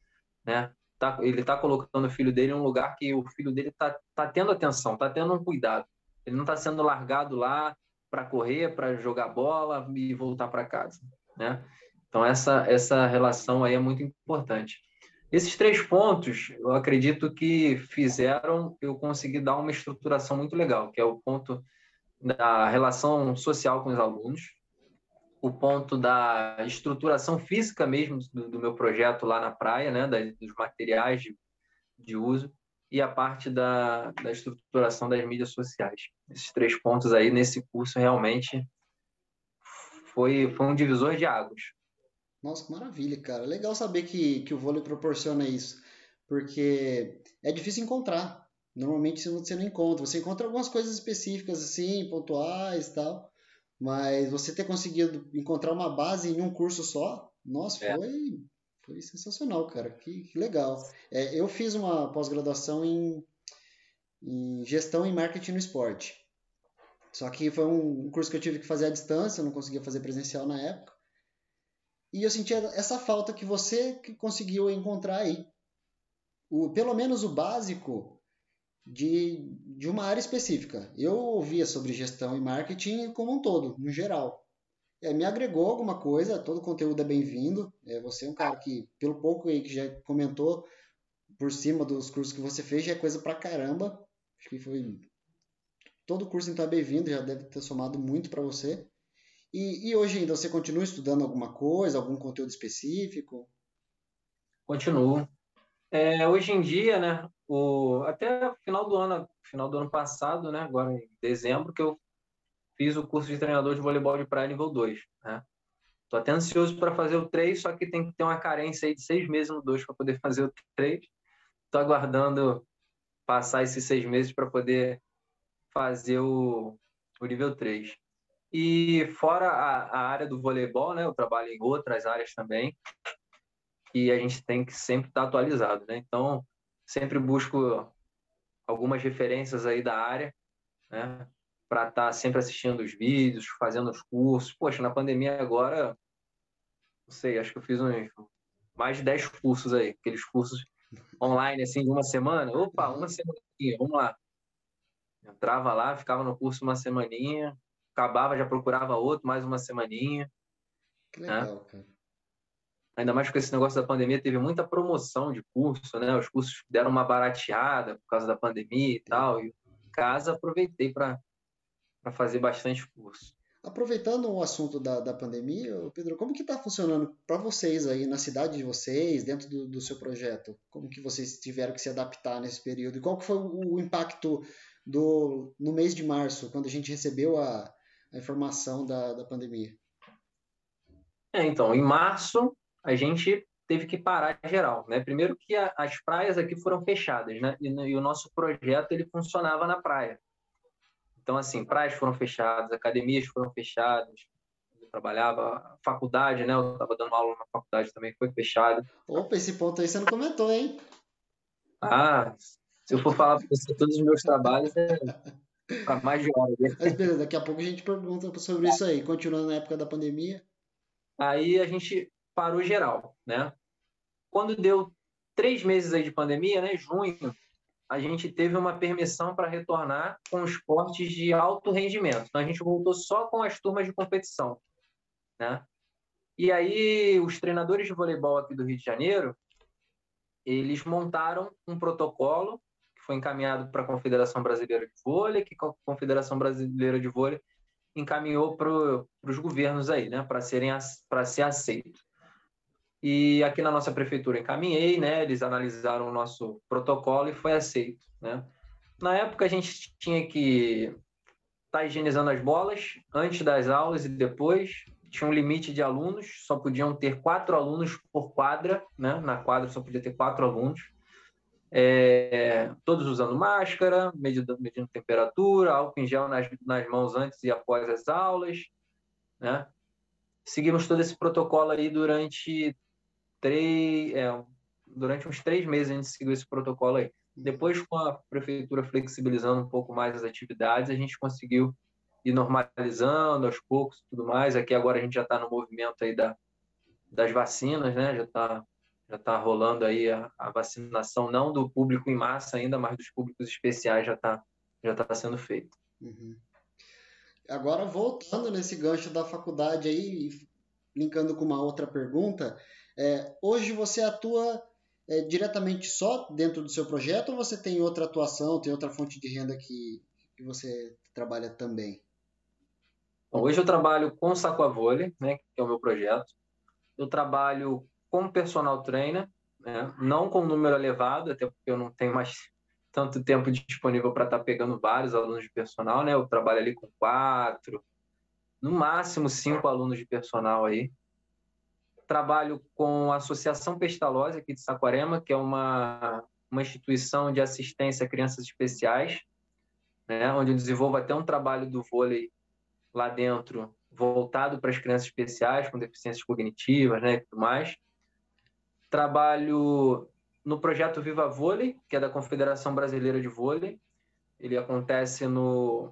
né? Tá, ele está colocando o filho dele em um lugar que o filho dele está tá tendo atenção, está tendo um cuidado. Ele não está sendo largado lá para correr, para jogar bola e voltar para casa, né? Então essa essa relação aí é muito importante. Esses três pontos, eu acredito que fizeram eu conseguir dar uma estruturação muito legal, que é o ponto da relação social com os alunos, o ponto da estruturação física mesmo do, do meu projeto lá na praia, né, da, dos materiais de, de uso, e a parte da, da estruturação das mídias sociais. Esses três pontos aí nesse curso realmente foi, foi um divisor de águas. Nossa, que maravilha, cara. Legal saber que, que o vôlei proporciona isso, porque é difícil encontrar Normalmente você não encontra. Você encontra algumas coisas específicas, assim, pontuais e tal. Mas você ter conseguido encontrar uma base em um curso só, nossa, é. foi, foi sensacional, cara. Que, que legal. É, eu fiz uma pós-graduação em, em gestão e marketing no esporte. Só que foi um curso que eu tive que fazer à distância, eu não conseguia fazer presencial na época. E eu sentia essa falta que você que conseguiu encontrar aí. O, pelo menos o básico de, de uma área específica. Eu ouvia sobre gestão e marketing como um todo, no geral. É, me agregou alguma coisa, todo conteúdo é bem-vindo. É, você é um cara que, pelo pouco aí que já comentou por cima dos cursos que você fez, já é coisa pra caramba. Acho que foi. Todo curso então é bem-vindo, já deve ter somado muito para você. E, e hoje ainda você continua estudando alguma coisa, algum conteúdo específico? Continuo. É, hoje em dia, né, o, até final do ano, final do ano passado, né, agora em dezembro, que eu fiz o curso de treinador de voleibol de praia nível 2, né? Tô até ansioso para fazer o 3, só que tem que ter uma carência aí de seis meses no 2 para poder (laughs) fazer o 3. Tô aguardando passar esses seis meses para poder fazer o, o nível 3. E fora a, a, área do voleibol, né, eu trabalho em outras áreas também, e a gente tem que sempre estar tá atualizado, né? Então, sempre busco algumas referências aí da área, né? Para estar tá sempre assistindo os vídeos, fazendo os cursos. Poxa, na pandemia agora, não sei, acho que eu fiz uns mais de 10 cursos aí, aqueles cursos online, assim, de uma semana. Opa, uma semaninha, vamos lá. Entrava lá, ficava no curso uma semaninha, acabava, já procurava outro, mais uma semaninha. Que legal, né? cara ainda mais com esse negócio da pandemia, teve muita promoção de curso, né? Os cursos deram uma barateada por causa da pandemia e tal. E em casa aproveitei para fazer bastante curso. Aproveitando o assunto da, da pandemia, Pedro, como que está funcionando para vocês aí na cidade de vocês, dentro do, do, seu projeto? Como que vocês tiveram que se adaptar nesse período? E qual que foi o impacto do, no mês de março, quando a gente recebeu a, a informação da, da pandemia? É, então, em março a gente teve que parar geral, né? Primeiro que a, as praias aqui foram fechadas, né? E, e, o nosso projeto ele funcionava na praia. Então assim, praias foram fechadas, academias foram fechadas. Eu trabalhava, faculdade, né? Eu estava dando aula na faculdade também foi fechada. Opa, esse ponto aí você não comentou, hein? Ah, se eu for falar para você todos os meus trabalhos é para mais de hora. Né? Mas beleza, daqui a pouco a gente pergunta sobre isso aí. Continuando na época da pandemia. Aí a gente parou geral, né? Quando deu três meses aí de pandemia, né, junho, a gente teve uma permissão para retornar com esportes de alto rendimento. Então, a gente voltou só com as turmas de competição. Né? E aí, os treinadores de voleibol aqui do Rio de Janeiro, eles montaram um protocolo que foi encaminhado para a Confederação Brasileira de Vôlei, que a Confederação Brasileira de Vôlei encaminhou para os governos aí, né, para serem para ser aceito. E aqui na nossa prefeitura encaminhei, né? Eles analisaram o nosso protocolo e foi aceito, né? Na época a gente tinha que estar tá higienizando as bolas antes das aulas e depois. Tinha um limite de alunos, só podiam ter quatro alunos por quadra, né? Na quadra só podia ter quatro alunos. É, todos usando máscara, medindo, medindo temperatura, álcool em gel nas, nas mãos antes e após as aulas, né? Seguimos todo esse protocolo aí durante três, é, durante uns três meses a gente seguiu esse protocolo aí. Depois, com a prefeitura flexibilizando um pouco mais as atividades, a gente conseguiu ir normalizando aos poucos tudo mais. Aqui agora a gente já está no movimento aí da, das vacinas, né? Já está já tá rolando aí a, a, vacinação, não do público em massa ainda, mas dos públicos especiais já está já tá sendo feito. Uhum. Agora, voltando nesse gancho da faculdade aí, linkando com uma outra pergunta, é, hoje você atua é, diretamente só dentro do seu projeto ou você tem outra atuação, tem outra fonte de renda que, que você trabalha também? Bom, hoje eu trabalho com Saco a Vôlei, né, que é o meu projeto. Eu trabalho como personal trainer, né, não com número elevado, até porque eu não tenho mais tanto tempo disponível para estar tá pegando vários alunos de personal, né? Eu trabalho ali com quatro, no máximo cinco alunos de personal aí trabalho com a Associação Pestalozzi aqui de Saquarema, que é uma, uma instituição de assistência a crianças especiais, né, onde eu desenvolvo até um trabalho do vôlei lá dentro, voltado para as crianças especiais com deficiências cognitivas né, e tudo mais. Trabalho no projeto Viva Vôlei, que é da Confederação Brasileira de Vôlei. Ele acontece no,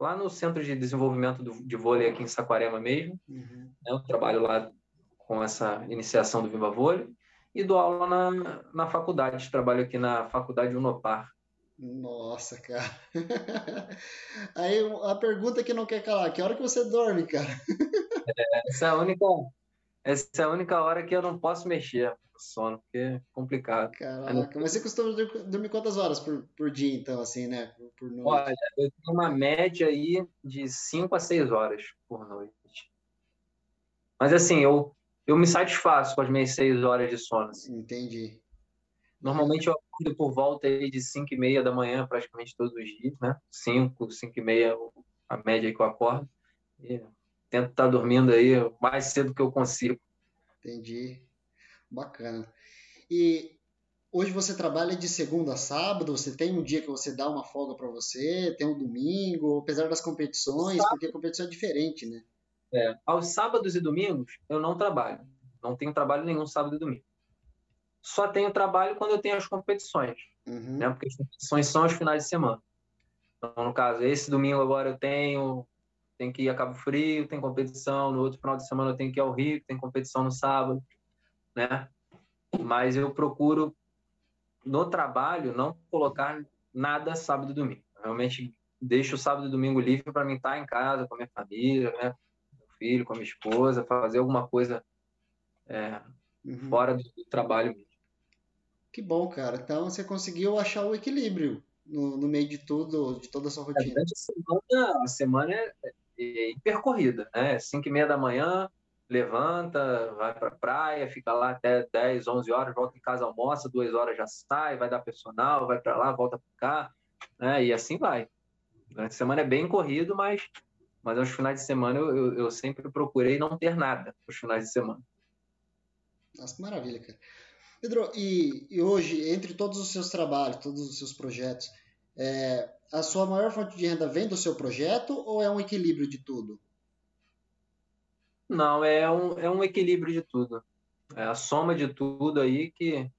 lá no Centro de Desenvolvimento do, de Vôlei aqui em Saquarema mesmo. Uhum. Né, eu trabalho lá com essa iniciação do Viva Vôlei e dou aula na, na faculdade. Trabalho aqui na Faculdade Unopar. Nossa, cara. (laughs) Aí a pergunta que não quer calar, que hora que você dorme, cara? É, essa é a única, essa é a única hora que eu não posso mexer no sono, porque é complicado. Caraca, mas você costuma dormir quantas horas por, por dia, então, assim, né? Por, por noite? Olha, eu tenho uma média aí de 5 a 6 horas por noite. Mas assim, eu eu me satisfaço com as minhas seis horas de sono. Assim. Entendi. Normalmente eu acordo por volta aí de 5 e meia da manhã, praticamente todos os dias, né? 5, 5 e meia, a média aí que eu acordo. E tento estar dormindo aí o mais cedo que eu consigo. Entendi. Bacana. E hoje você trabalha de segunda a sábado? Você tem um dia que você dá uma folga para você? Tem um domingo? Apesar das competições, sábado. porque a competição é diferente, né? É, aos sábados e domingos, eu não trabalho. Não tenho trabalho nenhum sábado e domingo. Só tenho trabalho quando eu tenho as competições. Uhum. Né? Porque as competições são os finais de semana. Então, no caso, esse domingo agora eu tenho, tenho que ir a Cabo Frio, tem competição. No outro final de semana eu tenho que ir ao Rio, tem competição no sábado. Né? Mas eu procuro, no trabalho, não colocar nada sábado e domingo. Realmente deixo o sábado e domingo livre para mim estar em casa com a minha família, né? Filho, com a minha esposa, fazer alguma coisa é, uhum. fora do, do, trabalho. Que bom, cara. Então você conseguiu achar o equilíbrio no, no meio de tudo, de toda a sua rotina. a semana, a semana é, é hipercorrida, né? 5 e meia da manhã, levanta, vai para a praia, fica lá até 10, 11 horas, volta em casa, almoça, duas horas já sai, vai dar personal, vai para lá, volta para cá, né? E assim vai. Durante a semana é bem corrido, mas mas aos finais de semana eu, eu, eu sempre procurei não ter nada nos finais de semana. Nossa, que maravilha, cara. Pedro, e, e, hoje, entre todos os seus trabalhos, todos os seus projetos, é, a sua maior fonte de renda vem do seu projeto ou é um equilíbrio de tudo? Não, é um, é um equilíbrio de tudo. É a soma de tudo aí que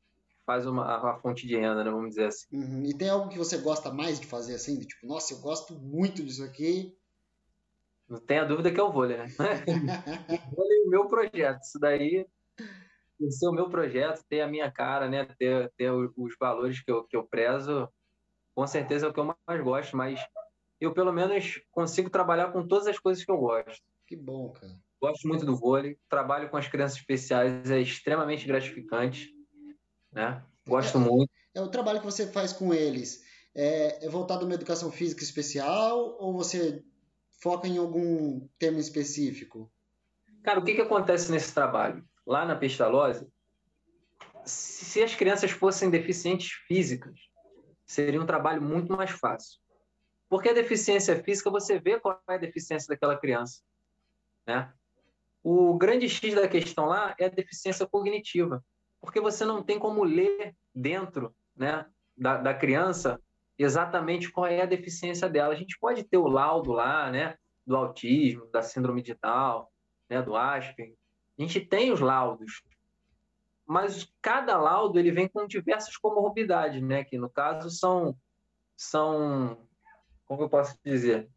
faz uma, a fonte de renda, né, vamos dizer assim. Uhum. E tem algo que você gosta mais de fazer assim? De, tipo, nossa, eu gosto muito disso aqui, não tenha dúvida que é o vôlei, né? (laughs) o vôlei é o meu projeto. Isso daí ser o meu projeto, ter a minha cara, né? Ter, ter os valores que eu, que eu prezo, com certeza é o que eu mais gosto, mas eu pelo menos consigo trabalhar com todas as coisas que eu gosto. Que bom, cara. Gosto muito do vôlei, trabalho com as crianças especiais, é extremamente gratificante, né? Gosto é, muito. É o trabalho que você faz com eles. É, é voltado a uma educação física especial ou você foca em algum tema específico? Cara, o que, que acontece nesse trabalho? Lá na Pestalozzi, se as crianças fossem deficientes físicas, seria um trabalho muito mais fácil. Porque a deficiência física, você vê qual é a deficiência daquela criança. Né? O grande X da questão lá é a deficiência cognitiva. Porque você não tem como ler dentro né, da, da criança exatamente qual é a deficiência dela. A gente pode ter o laudo lá, né, do autismo, da síndrome de Down, né, do Asperger. A gente tem os laudos, mas cada laudo ele vem com diversas comorbidades, né, que no caso são são como eu posso dizer,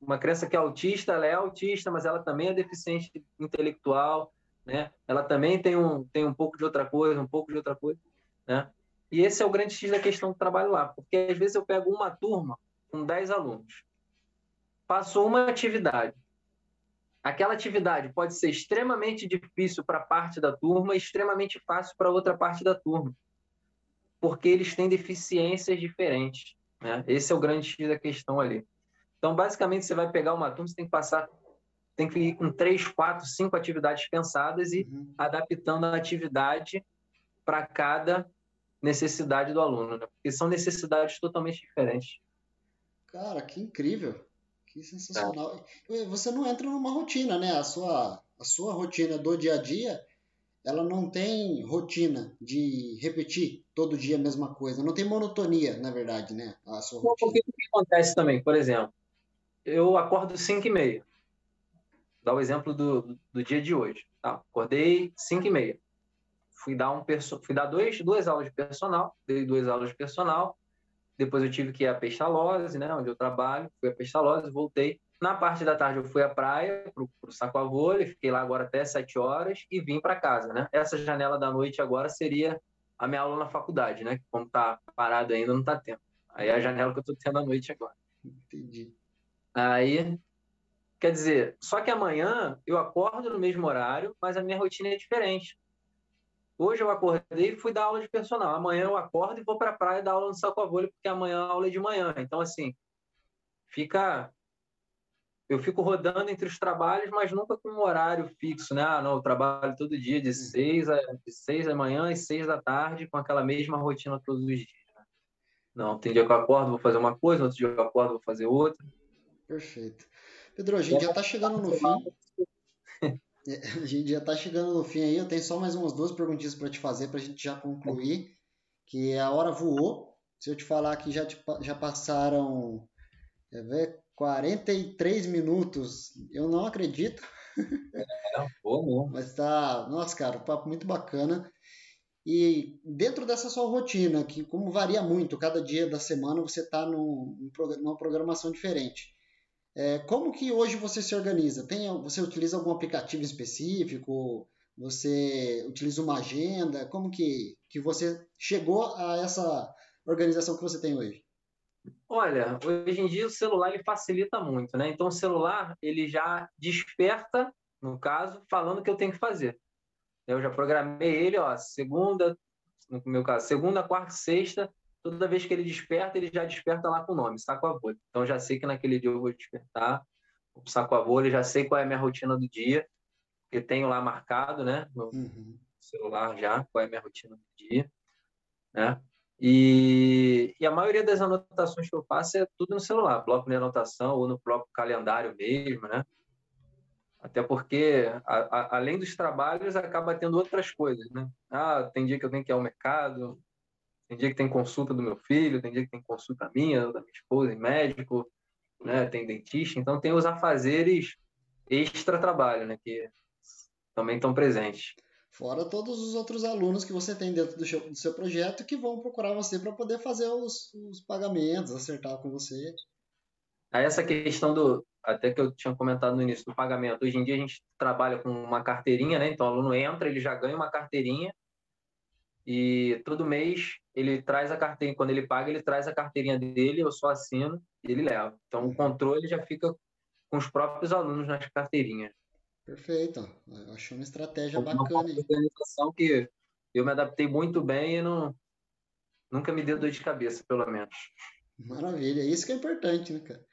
uma criança que é autista, ela é autista, mas ela também é deficiente intelectual, né? Ela também tem um tem um pouco de outra coisa, um pouco de outra coisa, né? E esse é o grande X da questão do trabalho lá, porque às vezes eu pego uma turma com 10 alunos, passou uma atividade. Aquela atividade pode ser extremamente difícil para parte da turma e extremamente fácil para outra parte da turma, porque eles têm deficiências diferentes. Né? Esse é o grande X da questão ali. Então, basicamente, você vai pegar uma turma, você tem que passar, tem que ir com três, quatro, cinco atividades pensadas e uhum. adaptando a atividade para cada necessidade do aluno, né? porque são necessidades totalmente diferentes. Cara, que incrível, que sensacional. É. Você não entra numa rotina, né? A sua, a sua rotina do dia a dia, ela não tem rotina de repetir todo dia a mesma coisa. Não tem monotonia, na verdade, né? A sua rotina. O que, que acontece também, por exemplo, eu acordo 5 e meia. Dá o exemplo do, do dia de hoje. Tá? Acordei 5 e meia fui dar um fui dar dois, duas aulas de personal, dei duas aulas de personal. Depois eu tive que ir a Pestalozzi, né, onde eu trabalho, fui a Pestalozzi, voltei. Na parte da tarde eu fui à praia, para o Sacoavole, fiquei lá agora até sete horas e vim para casa, né? Essa janela da noite agora seria a minha aula na faculdade, né? Como tá parado ainda, não tá tendo. Aí é a janela que eu tô tendo à noite agora. Entendi. Aí, quer dizer, só que amanhã eu acordo no mesmo horário, mas a minha rotina é diferente. Hoje eu acordei e fui dar aula de personal. Amanhã eu acordo e vou para a praia dar aula no saco a vôlei, porque amanhã a aula é de manhã. Então, assim, fica. Eu fico rodando entre os trabalhos, mas nunca com um horário fixo, né? Ah, não, eu trabalho todo dia de seis, a, de seis da manhã e seis da tarde, com aquela mesma rotina todos os dias. Né? Não, tem dia que eu acordo, vou fazer uma coisa, outro dia eu acordo, vou fazer outra. Perfeito. Pedro, a gente já está chegando no fim. (laughs) (laughs) A gente já está chegando no fim aí. Eu tenho só mais umas duas perguntinhas para te fazer para a gente já concluir. Que a hora voou. Se eu te falar que já, te, já passaram quer ver, 43 minutos, eu não acredito. É, não, (laughs) Mas tá, nossa, cara, um papo muito bacana. E dentro dessa sua rotina, que como varia muito, cada dia da semana você está num, numa programação diferente. É, como que hoje você se organiza? Tem, você utiliza algum aplicativo específico? Você utiliza uma agenda? Como que, que você chegou a essa organização que você tem hoje? Olha, hoje em dia o celular ele facilita muito, né? Então o celular ele já desperta, no caso, falando o que eu tenho que fazer. Eu já programei ele, ó, segunda, no meu caso, segunda, quarta, sexta, toda vez que ele desperta, ele já desperta lá com o nome, saco a vôlei. Então já sei que naquele dia eu vou despertar, o saco a vôlei, já sei qual é a minha rotina do dia, porque tenho lá marcado, né, no uhum. celular já, qual é a minha rotina do dia, né? E, e, a maioria das anotações que eu faço é tudo no celular, bloco de anotação ou no próprio calendário mesmo, né? Até porque, a, a, além dos trabalhos, acaba tendo outras coisas, né? Ah, tem dia que eu tenho que ir ao mercado, tem dia que tem consulta do meu filho, tem dia que tem consulta minha, da minha esposa, em médico, né? Tem dentista. Então, tem os afazeres extra-trabalho, né? Que também estão presentes. Fora todos os outros alunos que você tem dentro do seu, do seu projeto que vão procurar você para poder fazer os, os, pagamentos, acertar com você. Aí essa questão do até que eu tinha comentado no início do pagamento. Hoje em dia a gente trabalha com uma carteirinha, né? Então o aluno entra, ele já ganha uma carteirinha e todo mês ele traz a carteirinha, quando ele paga, ele traz a carteirinha dele, eu só assino e ele leva. Então o controle já fica com os próprios alunos nas carteirinhas. Perfeito. Eu achei uma estratégia uma bacana. Uma organização que eu me adaptei muito bem e não, nunca me deu dor de cabeça, pelo menos. Maravilha. Isso que é importante, né, cara?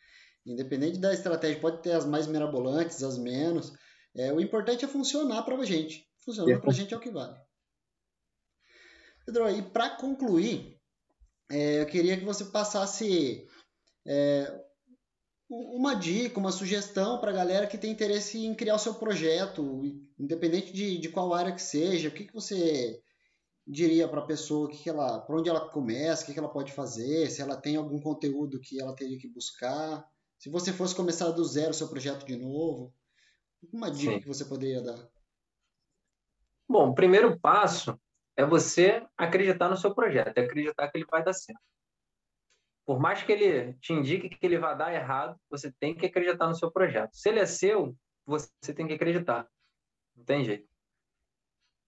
Independente da estratégia, pode ter as mais mirabolantes, as menos. É, o importante é funcionar para a gente. Funcionando para a gente é o que vale. Pedro, e para concluir, é, eu queria que você passasse é, uma dica, uma sugestão para a galera que tem interesse em criar o seu projeto, independente de, de qual área que seja. O que, que você diria para a pessoa que, que ela, por onde ela começa, o que, que ela pode fazer, se ela tem algum conteúdo que ela teria que buscar? Se você fosse começar do zero o seu projeto de novo, uma dica Sim. que você poderia dar? Bom, o primeiro passo é você acreditar no seu projeto, é acreditar que ele vai dar certo. Por mais que ele te indique que ele vai dar errado, você tem que acreditar no seu projeto. Se ele é seu, você tem que acreditar. Não tem jeito.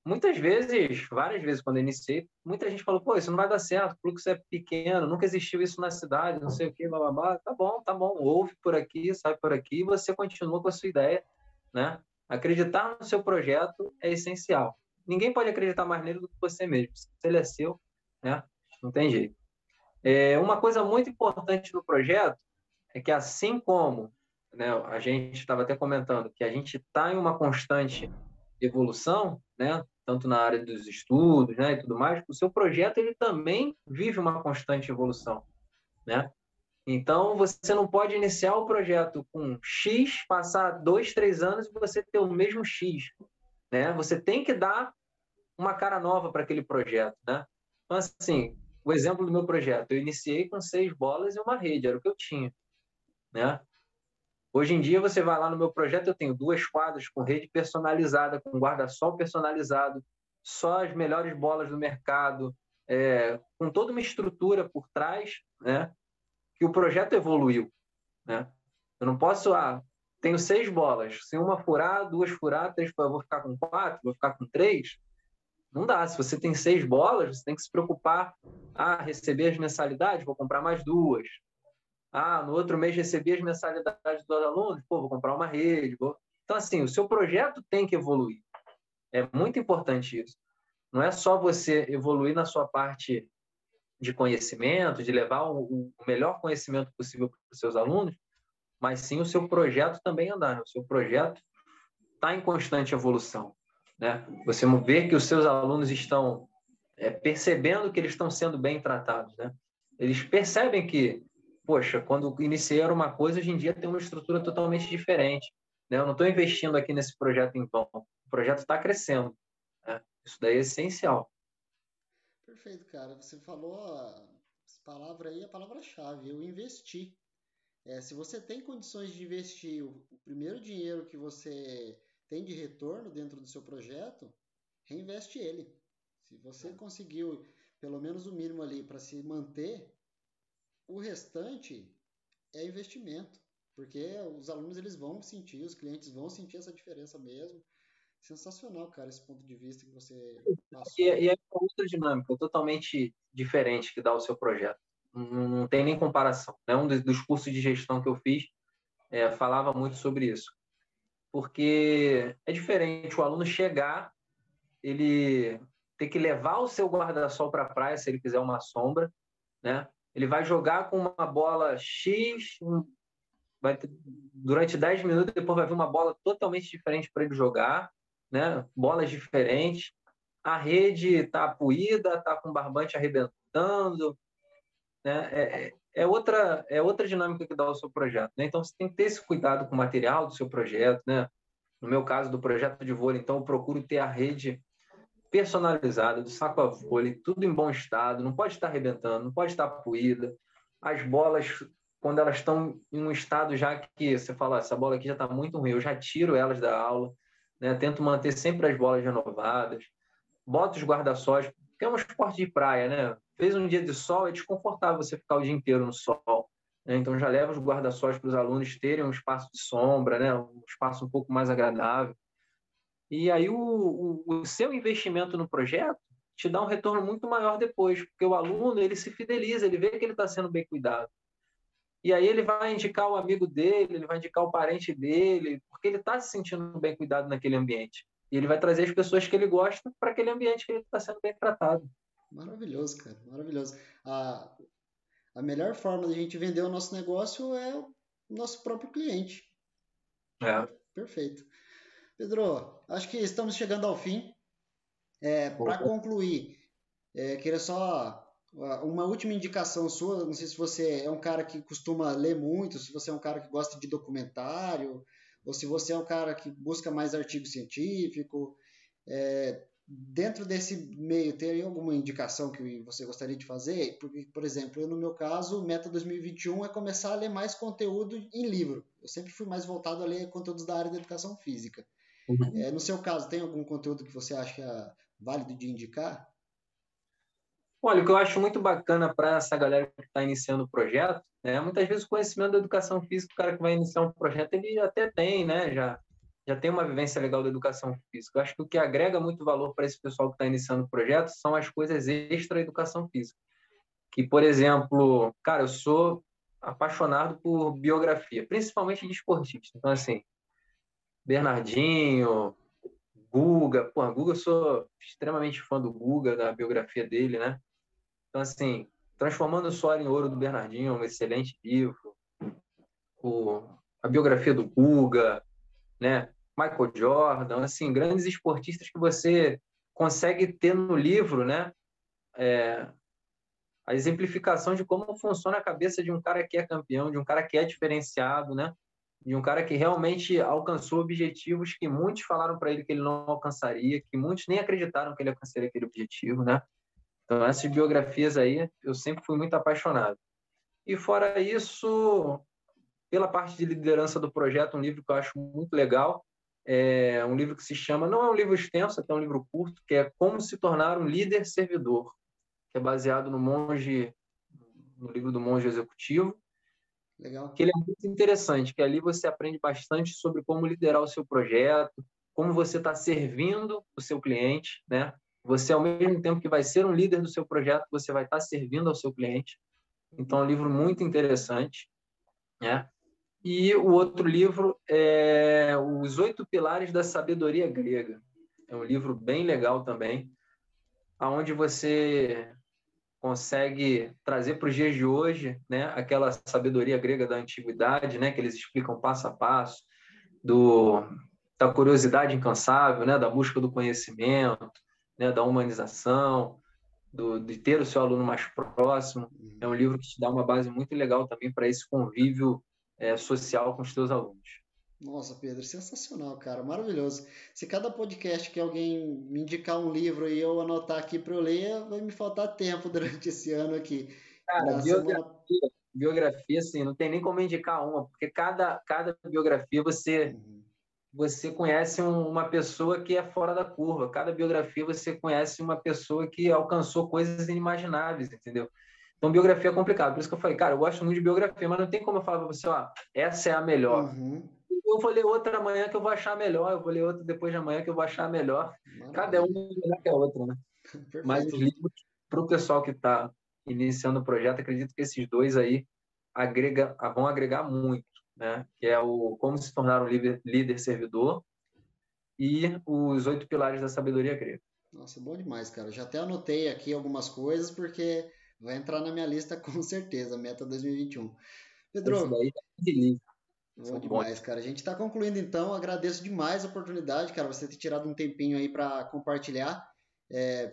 Muitas vezes, várias vezes quando eu iniciei, muita gente falou, pô, isso não vai dar certo, o fluxo é pequeno, nunca existiu isso na cidade, não sei o que, blá, blá, blá. Tá bom, tá bom, ouve por aqui, sai por aqui, e você continua com a sua ideia, né? Acreditar no seu projeto é essencial ninguém pode acreditar mais nele do que você mesmo. Se ele é seu, né? Não tem jeito. É, uma coisa muito importante no projeto é que, assim como né, a gente estava até comentando, que a gente está em uma constante evolução, né? Tanto na área dos estudos, né, e tudo mais, o seu projeto ele também vive uma constante evolução, né? Então, você não pode iniciar o projeto com X, passar dois, três anos e você ter o mesmo X. Né? Você tem que dar uma cara nova para aquele projeto. Né? Então, assim, o exemplo do meu projeto, eu iniciei com seis bolas e uma rede, era o que eu tinha. Né? Hoje em dia, você vai lá no meu projeto, eu tenho duas quadras com rede personalizada, com guarda-sol personalizado, só as melhores bolas do mercado, é, com toda uma estrutura por trás, né? que o projeto evoluiu. Né? Eu não posso, ah, tenho seis bolas. Se uma furar, duas furar, três furar, vou ficar com quatro, vou ficar com três. Não dá. Se você tem seis bolas, você tem que se preocupar. Ah, receber as mensalidades, vou comprar mais duas. Ah, no outro mês receber as mensalidades dos alunos, pô, vou comprar uma rede. Vou... Então, assim, o seu projeto tem que evoluir. É muito importante isso. Não é só você evoluir na sua parte de conhecimento, de levar o, melhor conhecimento possível para os seus alunos, mas sim o seu projeto também andar. O seu projeto está em constante evolução. Né? Você vê que os seus alunos estão é, percebendo que eles estão sendo bem tratados. Né? Eles percebem que, poxa, quando iniciei era uma coisa, hoje em dia tem uma estrutura totalmente diferente. Né? Eu não estou investindo aqui nesse projeto em vão. O projeto está crescendo. Né? Isso daí é essencial. Perfeito, cara. Você falou a palavra aí, a palavra-chave, eu investi. É, se você tem condições de investir o, o, primeiro dinheiro que você tem de retorno dentro do seu projeto, reinveste ele. Se você conseguiu pelo menos o mínimo ali para se manter, o restante é investimento, porque os alunos eles vão sentir, os clientes vão sentir essa diferença mesmo. Sensacional, cara, esse ponto de vista que você passou. E, e é outra dinâmica totalmente diferente que dá o seu projeto não tem nem comparação. Né? Um dos cursos de gestão que eu fiz é, falava muito sobre isso. Porque é diferente o aluno chegar, ele ter que levar o seu guarda-sol para a praia, se ele quiser uma sombra, né? Ele vai jogar com uma bola X, vai durante 10 minutos, depois vai vir uma bola totalmente diferente para ele jogar, né? Bolas diferentes. A rede está puída, está com barbante arrebentando, né? É, é, é, outra, é outra dinâmica que dá o seu projeto. Né? Então, você tem que ter esse cuidado com o material do seu projeto. Né? No meu caso, do projeto de vôlei, então, eu procuro ter a rede personalizada, do saco a vôlei, tudo em bom estado, não pode estar arrebentando, não pode estar puída. As bolas, quando elas estão em um estado já que você fala, essa bola aqui já está muito ruim, eu já tiro elas da aula, né? tento manter sempre as bolas renovadas, boto os guarda-sóis, porque é um esporte de praia, né? Fez um dia de sol, é desconfortável você ficar o dia inteiro no sol. Né? Então, já leva os guarda-sóis para os alunos terem um espaço de sombra, né? um espaço um pouco mais agradável. E aí, o, o, o seu investimento no projeto te dá um retorno muito maior depois, porque o aluno ele se fideliza, ele vê que ele está sendo bem cuidado. E aí ele vai indicar o amigo dele, ele vai indicar o parente dele, porque ele está se sentindo bem cuidado naquele ambiente. E ele vai trazer as pessoas que ele gosta para aquele ambiente que ele está sendo bem tratado. Maravilhoso, cara, maravilhoso. A, a melhor forma de a gente vender o nosso negócio é o nosso próprio cliente. É. Perfeito. Pedro, acho que estamos chegando ao fim. É, para concluir, é, queria só uma última indicação sua, não sei se você é um cara que costuma ler muito, se você é um cara que gosta de documentário, ou se você é um cara que busca mais artigo científico. É, dentro desse meio, tem alguma indicação que você gostaria de fazer? Porque, por exemplo, eu, no meu caso, meta 2021 é começar a ler mais conteúdo em livro. Eu sempre fui mais voltado a ler conteúdos da área da educação física. Uhum. É, no seu caso, tem algum conteúdo que você acha válido de indicar? Olha, o que eu acho muito bacana para essa galera que está iniciando o projeto, né? Muitas vezes o conhecimento da educação física, o cara que vai iniciar um projeto, ele até tem, né? Já, já tem uma vivência legal da educação física. Eu acho que o que agrega muito valor para esse pessoal que está iniciando o projeto são as coisas extra educação física. Que, por exemplo, cara, eu sou apaixonado por biografia, principalmente de esportistas. Então, assim, Bernardinho, Guga, pô, Guga, eu sou extremamente fã do Guga, da biografia dele, né? Então, assim, Transformando o Suor em Ouro do Bernardinho, um excelente livro. O, a biografia do Guga, né? Michael Jordan, assim, grandes esportistas que você consegue ter no livro, né? É, a exemplificação de como funciona a cabeça de um cara que é campeão, de um cara que é diferenciado, né? De um cara que realmente alcançou objetivos que muitos falaram para ele que ele não alcançaria, que muitos nem acreditaram que ele alcançaria aquele objetivo, né? Então, essas biografias aí, eu sempre fui muito apaixonado. E fora isso, pela parte de liderança do projeto, um livro que eu acho muito legal, é um livro que se chama, não é um livro extenso, até um livro curto, que é Como se tornar um líder servidor, que é baseado no monge, no livro do monge executivo. Legal. Que ele é muito interessante, que ali você aprende bastante sobre como liderar o seu projeto, como você está servindo o seu cliente, né? Você, ao mesmo tempo que vai ser um líder do seu projeto, você vai estar servindo ao seu cliente. Então, é um livro muito interessante. Né? E o outro livro é Os Oito Pilares da Sabedoria Grega. É um livro bem legal também, aonde você consegue trazer para os dias de hoje, né, aquela sabedoria grega da antiguidade, né, que eles explicam passo a passo do da curiosidade incansável, né, da busca do conhecimento, né, da humanização, do, de ter o seu aluno mais próximo. Uhum. É um livro que te dá uma base muito legal também para esse convívio é, social com os teus alunos. Nossa, Pedro, sensacional, cara, maravilhoso. Se cada podcast que alguém me indicar um livro e eu anotar aqui para eu ler, vai me faltar tempo (laughs) durante esse ano aqui. Cara, biografia, semana... biografia, assim, não tem nem como indicar uma, porque cada, cada biografia você uhum você conhece uma pessoa que é fora da curva. Cada biografia você conhece uma pessoa que alcançou coisas inimagináveis, entendeu? Então, biografia é complicado. Por isso que eu falei, cara, eu gosto muito de biografia, mas não tem como eu falar para você, ó, essa é a melhor. Uhum. Eu vou ler outra amanhã que eu vou achar melhor, eu vou ler outra depois de amanhã que eu vou achar melhor. Maravilha. Cada uma é melhor que a outra, né? Perfeito. Mas os livros, para o pessoal que está iniciando o projeto, acredito que esses dois aí agrega, vão agregar muito né? que é o Como se tornar um líder, líder servidor e os oito pilares da sabedoria grega. Nossa, bom demais, cara. Já até anotei aqui algumas coisas porque vai entrar na minha lista (laughs) com certeza, meta 2021. Pedro, tá Bom demais, cara. A gente está concluindo então. Agradeço demais a oportunidade, cara, você ter tirado um tempinho aí para compartilhar. É,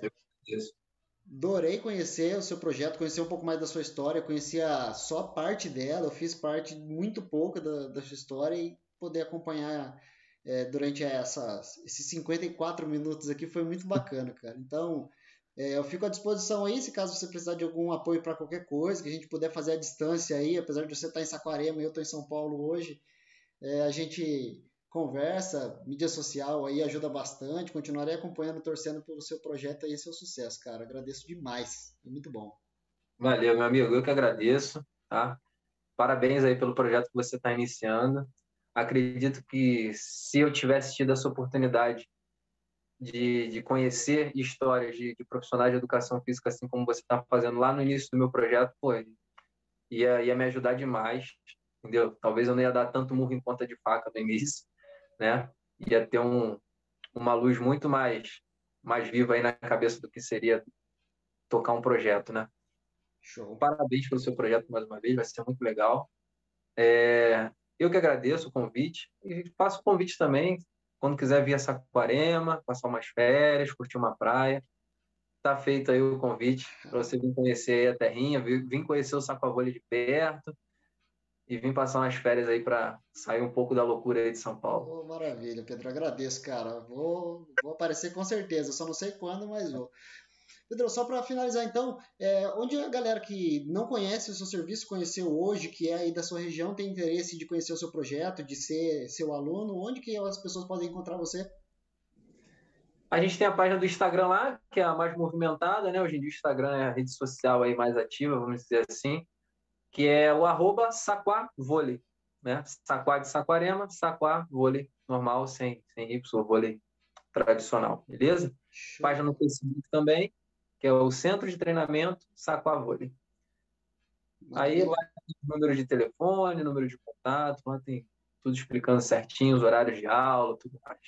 Adorei conhecer o seu projeto, conhecer um pouco mais da sua história. Conhecia só parte dela, eu fiz parte muito pouco da, da sua história e poder acompanhar é, durante essas, esses 54 minutos aqui foi muito bacana, cara. Então, é, eu fico à disposição aí, se caso você precisar de algum apoio para qualquer coisa, que a gente puder fazer à distância aí, apesar de você estar em Saquarema e eu estou em São Paulo hoje, é, a gente conversa, mídia social aí ajuda bastante. Continuarei acompanhando, torcendo pelo seu projeto e seu sucesso, cara. Agradeço demais. É muito bom. Valeu, meu amigo. Eu que agradeço, tá? parabéns aí pelo projeto que você está iniciando. Acredito que se eu tivesse tido essa oportunidade de, de conhecer histórias de, de, profissionais de educação física, assim como você está fazendo lá no início do meu projeto, pô, ia, ia me ajudar demais, entendeu? Talvez eu não ia dar tanto murro em ponta de faca no início, né? Ia ter um, uma luz muito mais, mais viva aí na cabeça do que seria tocar um projeto, né? Show. Parabéns pelo seu projeto mais uma vez, vai ser muito legal. É, eu que agradeço o convite e faço o convite também, quando quiser vir a Saquarema, passar umas férias, curtir uma praia. Tá feito aí o convite para você vir conhecer a terrinha, vir conhecer o Sacoavole de perto e vir passar umas férias aí para sair um pouco da loucura aí de São Paulo. Oh, maravilha, Pedro, agradeço, cara. Vou, vou aparecer com certeza, só não sei quando, mas vou. Pedro, só para finalizar então, é, onde a galera que não conhece o seu serviço, conheceu hoje, que é aí da sua região, tem interesse de conhecer o seu projeto, de ser seu aluno, onde que as pessoas podem encontrar você? A gente tem a página do Instagram lá, que é a mais movimentada, né? Hoje em dia o Instagram é a rede social aí mais ativa, vamos dizer assim, que é o arroba saquavôlei, né? Saquá de Saquarema, Saquá vôlei normal, sem, sem Y, vôlei tradicional, beleza? Show. Página no Facebook também, que é o Centro de Treinamento Sacoavôlei. Aí lá tem número de telefone, número de contato, lá tem tudo explicando certinho, os horários de aula, tudo mais.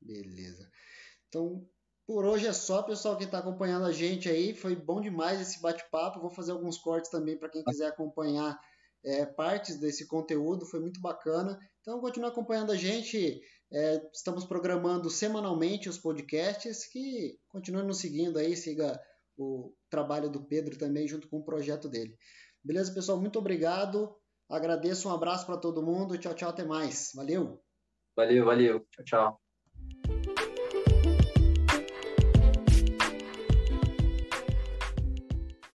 Beleza. Então, por hoje é só, pessoal, que está acompanhando a gente aí. Foi bom demais esse bate-papo. Vou fazer alguns cortes também para quem quiser acompanhar é, partes desse conteúdo. Foi muito bacana. Então, continue acompanhando a gente. É, estamos programando semanalmente os podcasts, que continue nos seguindo aí, siga o trabalho do Pedro também junto com o projeto dele. Beleza, pessoal? Muito obrigado. Agradeço, um abraço para todo mundo. Tchau, tchau, até mais. Valeu. Valeu, valeu. Tchau, tchau.